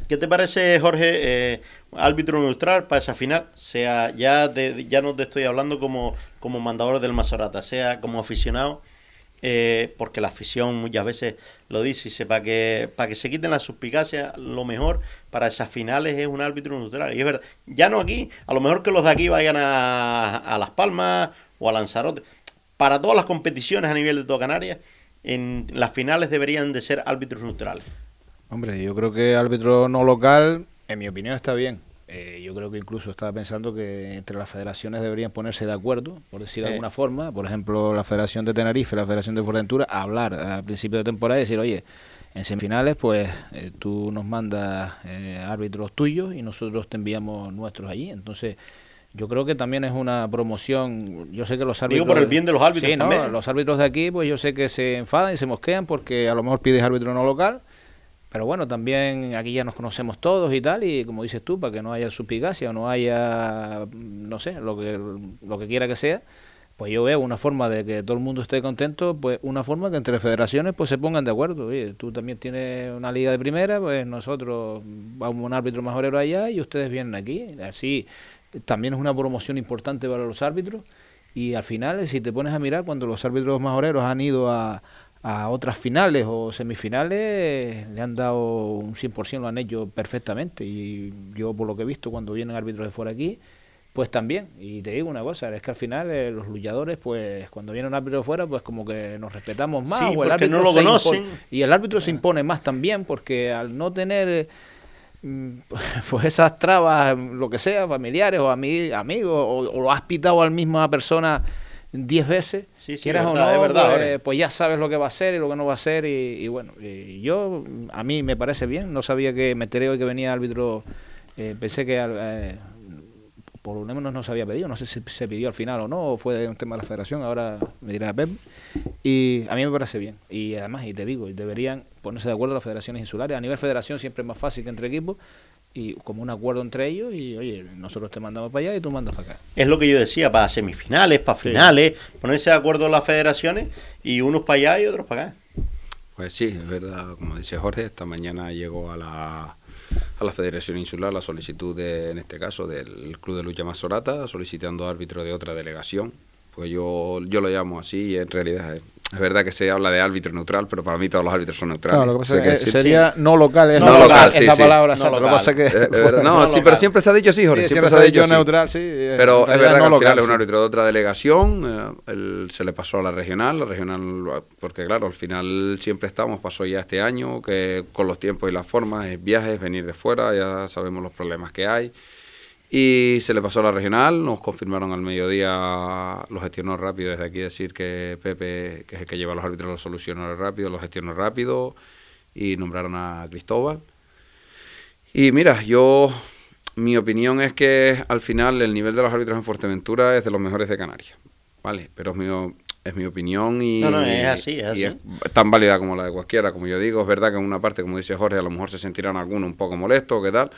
¿Qué, te, parece, Jorge, eh, árbitro neutral para esa final? Sea, ya, ya no te estoy hablando como, como mandador del Masorata, sea como aficionado eh, porque la afición muchas veces lo dice, para que, para que se quiten las suspicacias, lo mejor para esas finales es un árbitro neutral. Y es verdad, ya no aquí, a lo mejor que los de aquí vayan a, a Las Palmas o a Lanzarote. Para todas las competiciones a nivel de toda Canarias, en las finales deberían de ser árbitros neutrales. Hombre, yo creo que árbitro no local, en mi opinión, está bien eh, yo creo que incluso estaba pensando que entre las federaciones deberían ponerse de acuerdo, por decir de alguna forma, por ejemplo, la Federación de Tenerife, la Federación de Fuerteventura, a hablar a principio de temporada y decir, oye, en semifinales, pues eh, tú nos mandas eh, árbitros tuyos y nosotros te enviamos nuestros allí. Entonces, yo creo que también es una promoción. Yo sé que los árbitros. Digo por el bien de los árbitros también. Los árbitros de aquí, pues yo sé que se enfadan y se mosquean porque a lo mejor pides árbitro no local pero bueno, también aquí ya nos conocemos todos y tal, y como dices tú, para que no haya supigacia o no haya, no sé, lo que, lo que quiera que sea, pues yo veo una forma de que todo el mundo esté contento, pues una forma que entre federaciones pues se pongan de acuerdo. Oye, tú también tienes una liga de primera, pues nosotros vamos a un árbitro majorero allá y ustedes vienen aquí. Así también es una promoción importante para los árbitros. Y al final, si te pones a mirar, cuando los árbitros majoreros han ido a, a otras finales o semifinales le han dado un 100%, lo han hecho perfectamente. Y yo, por lo que he visto, cuando vienen árbitros de fuera aquí, pues también. Y te digo una cosa, es que al final eh, los luchadores, pues cuando viene un árbitro de fuera, pues como que nos respetamos más. o el árbitro no lo conocen. y el árbitro se impone más también, porque al no tener mm, pues esas trabas, lo que sea, familiares o amigos, o, o lo has pitado al misma persona 10 veces, sí, sí, quieras o no, verdad, pues, pues, ya sabes lo que va a ser y lo que no va a ser y, bueno, yo a mí me parece bien, no sabía que Metereo y que venía árbitro, eh, pensé que eh, por lo menos no se había pedido, no sé si se pidió al final o no, o fue un tema de la federación, ahora me dirá Pep, y a mí me parece bien, y además, y te digo, deberían ponerse de acuerdo las federaciones insulares, a nivel federación siempre es más fácil que entre equipos, y como un acuerdo entre ellos y oye, nosotros te mandamos para allá y tú mandas para acá. Es lo que yo decía, para semifinales, para finales, ponerse de acuerdo las federaciones y unos para allá y otros para acá. Pues sí, es verdad, como dice Jorge, esta mañana llegó a la, a la Federación Insular la solicitud, de, en este caso, del Club de Lucha Masorata, solicitando árbitro de otra delegación. Pues yo, yo lo llamo así y en realidad es es verdad que se habla de árbitro neutral, pero para mí todos los árbitros son neutrales. lo que pasa es que sería no local, es, no local, es la palabra. No, lo pasa que, no, sí, pero siempre se ha dicho sí, Jorge. siempre, se ha dicho neutral, sí. Pero es verdad que al final es un árbitro de otra delegación. Eh, se le pasó a la regional, la regional, porque claro, al final siempre estamos, pasó ya este año, que con los tiempos y las formas, es viajes, venir de fuera, ya sabemos los problemas que hay. Y se le pasó a la regional, nos confirmaron al mediodía, lo gestionó rápido, desde aquí decir que Pepe, que es el que lleva los árbitros, lo solucionó rápido, lo gestionó rápido y nombraron a Cristóbal. Y mira, yo, mi opinión es que al final el nivel de los árbitros en Fuerteventura es de los mejores de Canarias, ¿vale? Pero es mi, es mi opinión y, no, no, es así, es, y es tan válida como la de cualquiera, como yo digo. Es verdad que en una parte, como dice Jorge, a lo mejor se sentirán algunos un poco molestos, ¿qué tal?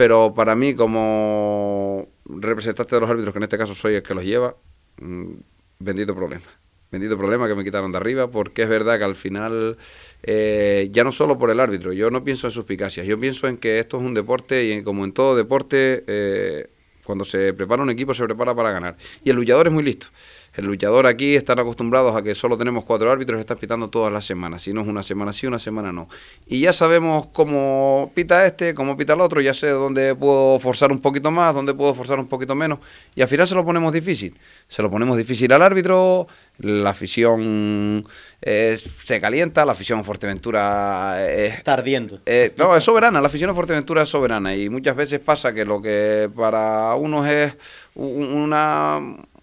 Pero para mí como representante de los árbitros, que en este caso soy el que los lleva, mm, bendito problema. bendito problema que me quitaron de arriba, porque es verdad que al final, eh, ya no solo por el árbitro, yo no pienso en suspicacias, yo pienso en que esto es un deporte y como en todo deporte, eh, cuando se prepara un equipo se prepara para ganar. Y el luchador es muy listo. El luchador aquí están acostumbrados a que solo tenemos cuatro árbitros y están pitando todas las semanas. Si no es una semana sí, una semana no. Y ya sabemos cómo pita este, cómo pita el otro, ya sé dónde puedo forzar un poquito más, dónde puedo forzar un poquito menos. Y al final se lo ponemos difícil. Se lo ponemos difícil al árbitro, la afición eh, se calienta, la afición Fuerteventura está ardiendo. Eh, no, es soberana, la afición Fuerteventura es soberana y muchas veces pasa que lo que para unos es una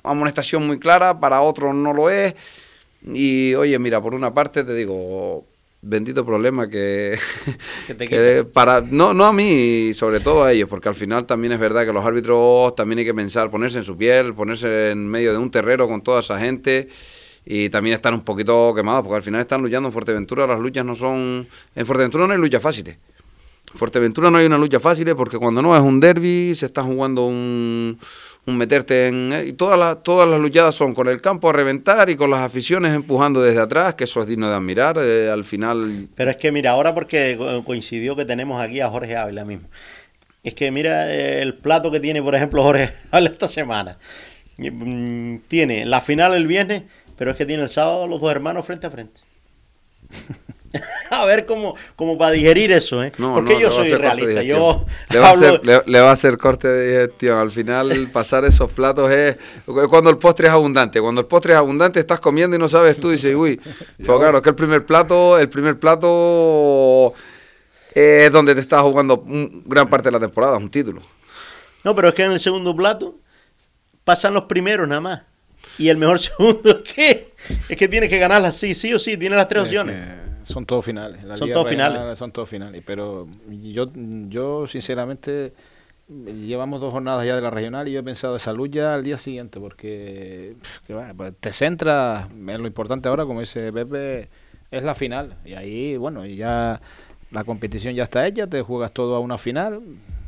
amonestación muy clara, para otros no lo es. Y oye, mira, por una parte te digo, bendito problema que, para no no a mí sobre todo a ellos porque al final también es verdad que los árbitros también hay que pensar ponerse en su piel ponerse en medio de un terrero con toda esa gente y también están un poquito quemados porque al final están luchando en Fuerteventura las luchas no son en Fuerteventura no hay luchas fáciles Fuerteventura no hay una lucha fácil porque cuando no es un derby se está jugando un meterte en... Eh, y todas, las todas las luchadas son con el campo a reventar y con las aficiones empujando desde atrás, que eso es digno de admirar. Eh, al final... Pero es que mira, ahora porque coincidió que tenemos aquí a Jorge Ávila mismo. Es que mira eh, el plato que tiene, por ejemplo, Jorge Ávila esta semana. Mm, tiene la final el viernes, pero es que tiene el sábado los dos hermanos frente a frente. a ver cómo, cómo para digerir eso, ¿eh? Porque yo soy realista. Yo le va, a hacer, le, va a hacer corte de digestión. Al final, pasar esos platos es cuando el postre es abundante. Cuando el postre es abundante, estás comiendo y no sabes tú, dices, uy. Pero claro, que el primer plato, el primer plato es donde te estás jugando gran parte de la temporada, es un título. No, pero es que en el segundo plato pasan los primeros nada más. Y el mejor segundo, ¿qué? Es que tienes que ganarlas, sí, sí o sí, tiene las tres opciones. Son todos finales. son todos finales. Son todos finales. Pero yo, yo sinceramente, llevamos dos jornadas ya de la regional y yo he pensado esa salud ya al día siguiente, porque pues, te centras en lo importante ahora, como dice Pepe, es la final. Y ahí, bueno, y ya la competición ya está hecha, te juegas todo a una final,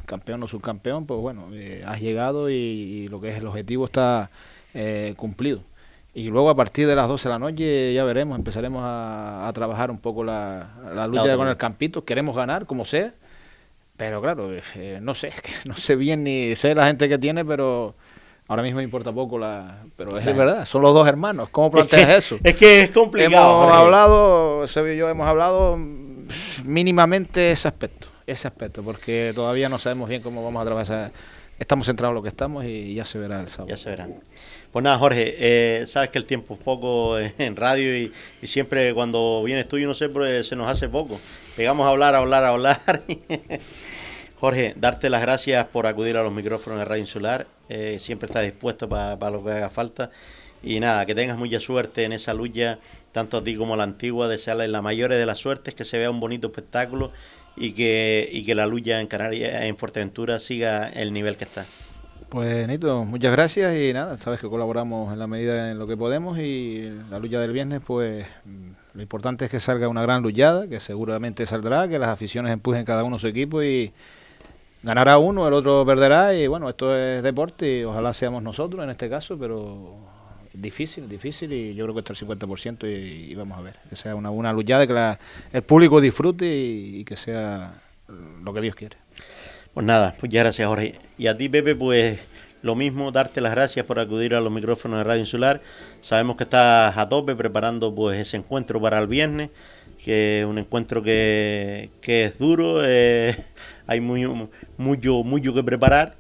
campeón o subcampeón, pues bueno, eh, has llegado y, lo que es el objetivo está eh, cumplido. Y luego a partir de las 12 de la noche ya veremos, empezaremos a, trabajar un poco la, lucha con el campito. Queremos ganar, como sea. Pero claro, eh, no sé, no sé bien ni sé la gente que tiene, pero ahora mismo me importa poco la... Pero es verdad, son los dos hermanos. ¿Cómo planteas eso? Es que es complicado. Hemos hablado, Sebio y yo hemos hablado mínimamente ese aspecto, ese aspecto, porque todavía no sabemos bien cómo vamos a trabajar. Estamos centrados en lo que estamos y ya se verá el sábado. Ya se verá. Pues nada, Jorge, eh, sabes que el tiempo es poco en radio y, siempre cuando vienes tú, yo no sé, pues se nos hace poco. Llegamos a hablar, a hablar, a hablar. Jorge, darte las gracias por acudir a los micrófonos de Radio Insular. Eh, siempre estás dispuesto para lo que haga falta. Y nada, que tengas mucha suerte en esa lucha, tanto a ti como a la antigua. Desearle la mayor de las suertes, que se vea un bonito espectáculo y que, y que la lucha en Canarias, en Fuerteventura, siga el nivel que está. Pues Nito, muchas gracias y nada, sabes que colaboramos en la medida en lo que podemos y la lucha del viernes, pues lo importante es que salga una gran luchada, que seguramente saldrá, que las aficiones empujen cada uno su equipo y ganará uno, el otro perderá y bueno, esto es deporte y ojalá seamos nosotros en este caso, pero difícil, difícil y yo creo que está el 50% y, vamos a ver, que sea una, una luchada, que el público disfrute y que sea lo que Dios quiere. Pues nada, muchas gracias Jorge. Y a ti Pepe, pues lo mismo, darte las gracias por acudir a los micrófonos de Radio Insular. Sabemos que estás a tope preparando pues ese encuentro para el viernes, que es un encuentro que, es duro, eh, hay muy, mucho, mucho que preparar.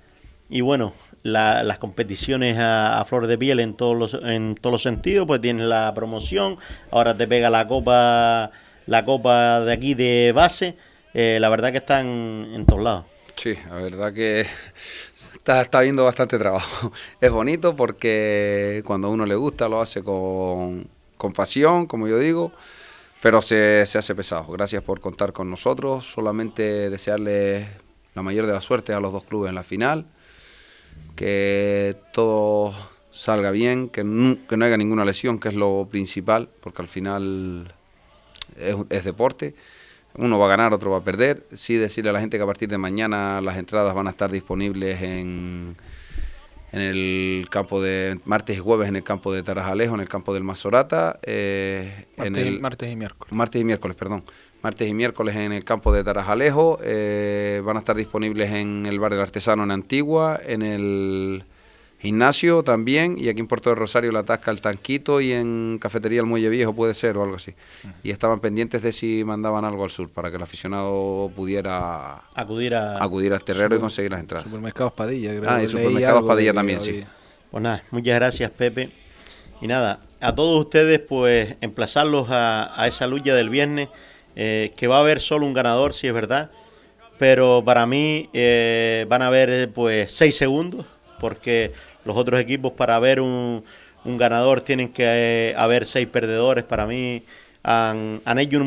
Y bueno, las competiciones a, flor de piel en todos los, en todos los sentidos, pues tienes la promoción, ahora te pega la copa, la copa de aquí de base, eh, la verdad que están en todos lados. Sí, la verdad que está, está viendo bastante trabajo. Es bonito porque cuando a uno le gusta lo hace con, pasión, como yo digo, pero se, se, hace pesado. Gracias por contar con nosotros. Solamente desearle la mayor de las suertes a los dos clubes en la final, que todo salga bien, que no, que no haya ninguna lesión, que es lo principal, porque al final es, es deporte uno va a ganar, otro va a perder. Sí decirle a la gente que a partir de mañana las entradas van a estar disponibles en, en el campo de martes y jueves en el campo de Tarajalejo, en el campo del Mazorata. Eh, en el, martes y miércoles. Martes y miércoles, perdón. Martes y miércoles en el campo de Tarajalejo. Eh, van a estar disponibles en el bar del Artesano en Antigua, en el gimnasio también, y aquí en Puerto de Rosario la Tasca el Tanquito y en Cafetería El Muelle Viejo puede ser o algo así. Y estaban pendientes de si mandaban algo al sur para que el aficionado pudiera acudir a acudir al terrero y conseguir las entradas. Supermercados Padilla, creo. Ah, y Supermercados Padilla también, sí. Pues nada, muchas gracias Pepe. Y nada, a todos ustedes pues emplazarlos a, esa lucha del viernes, eh, que va a haber solo un ganador, si es verdad, pero para mí eh, van a haber pues seis segundos, porque los otros equipos para ver un, ganador tienen que eh, haber seis perdedores. Para mí han, hecho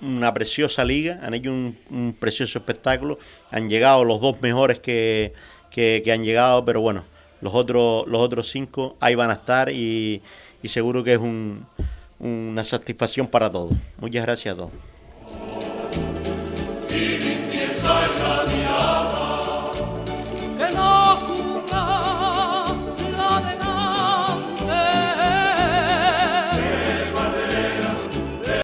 una preciosa liga, han hecho un, precioso espectáculo. Han llegado los dos mejores que, han llegado, pero bueno, los otros, los otros cinco ahí van a estar y, y seguro que es una satisfacción para todos. Muchas gracias a todos.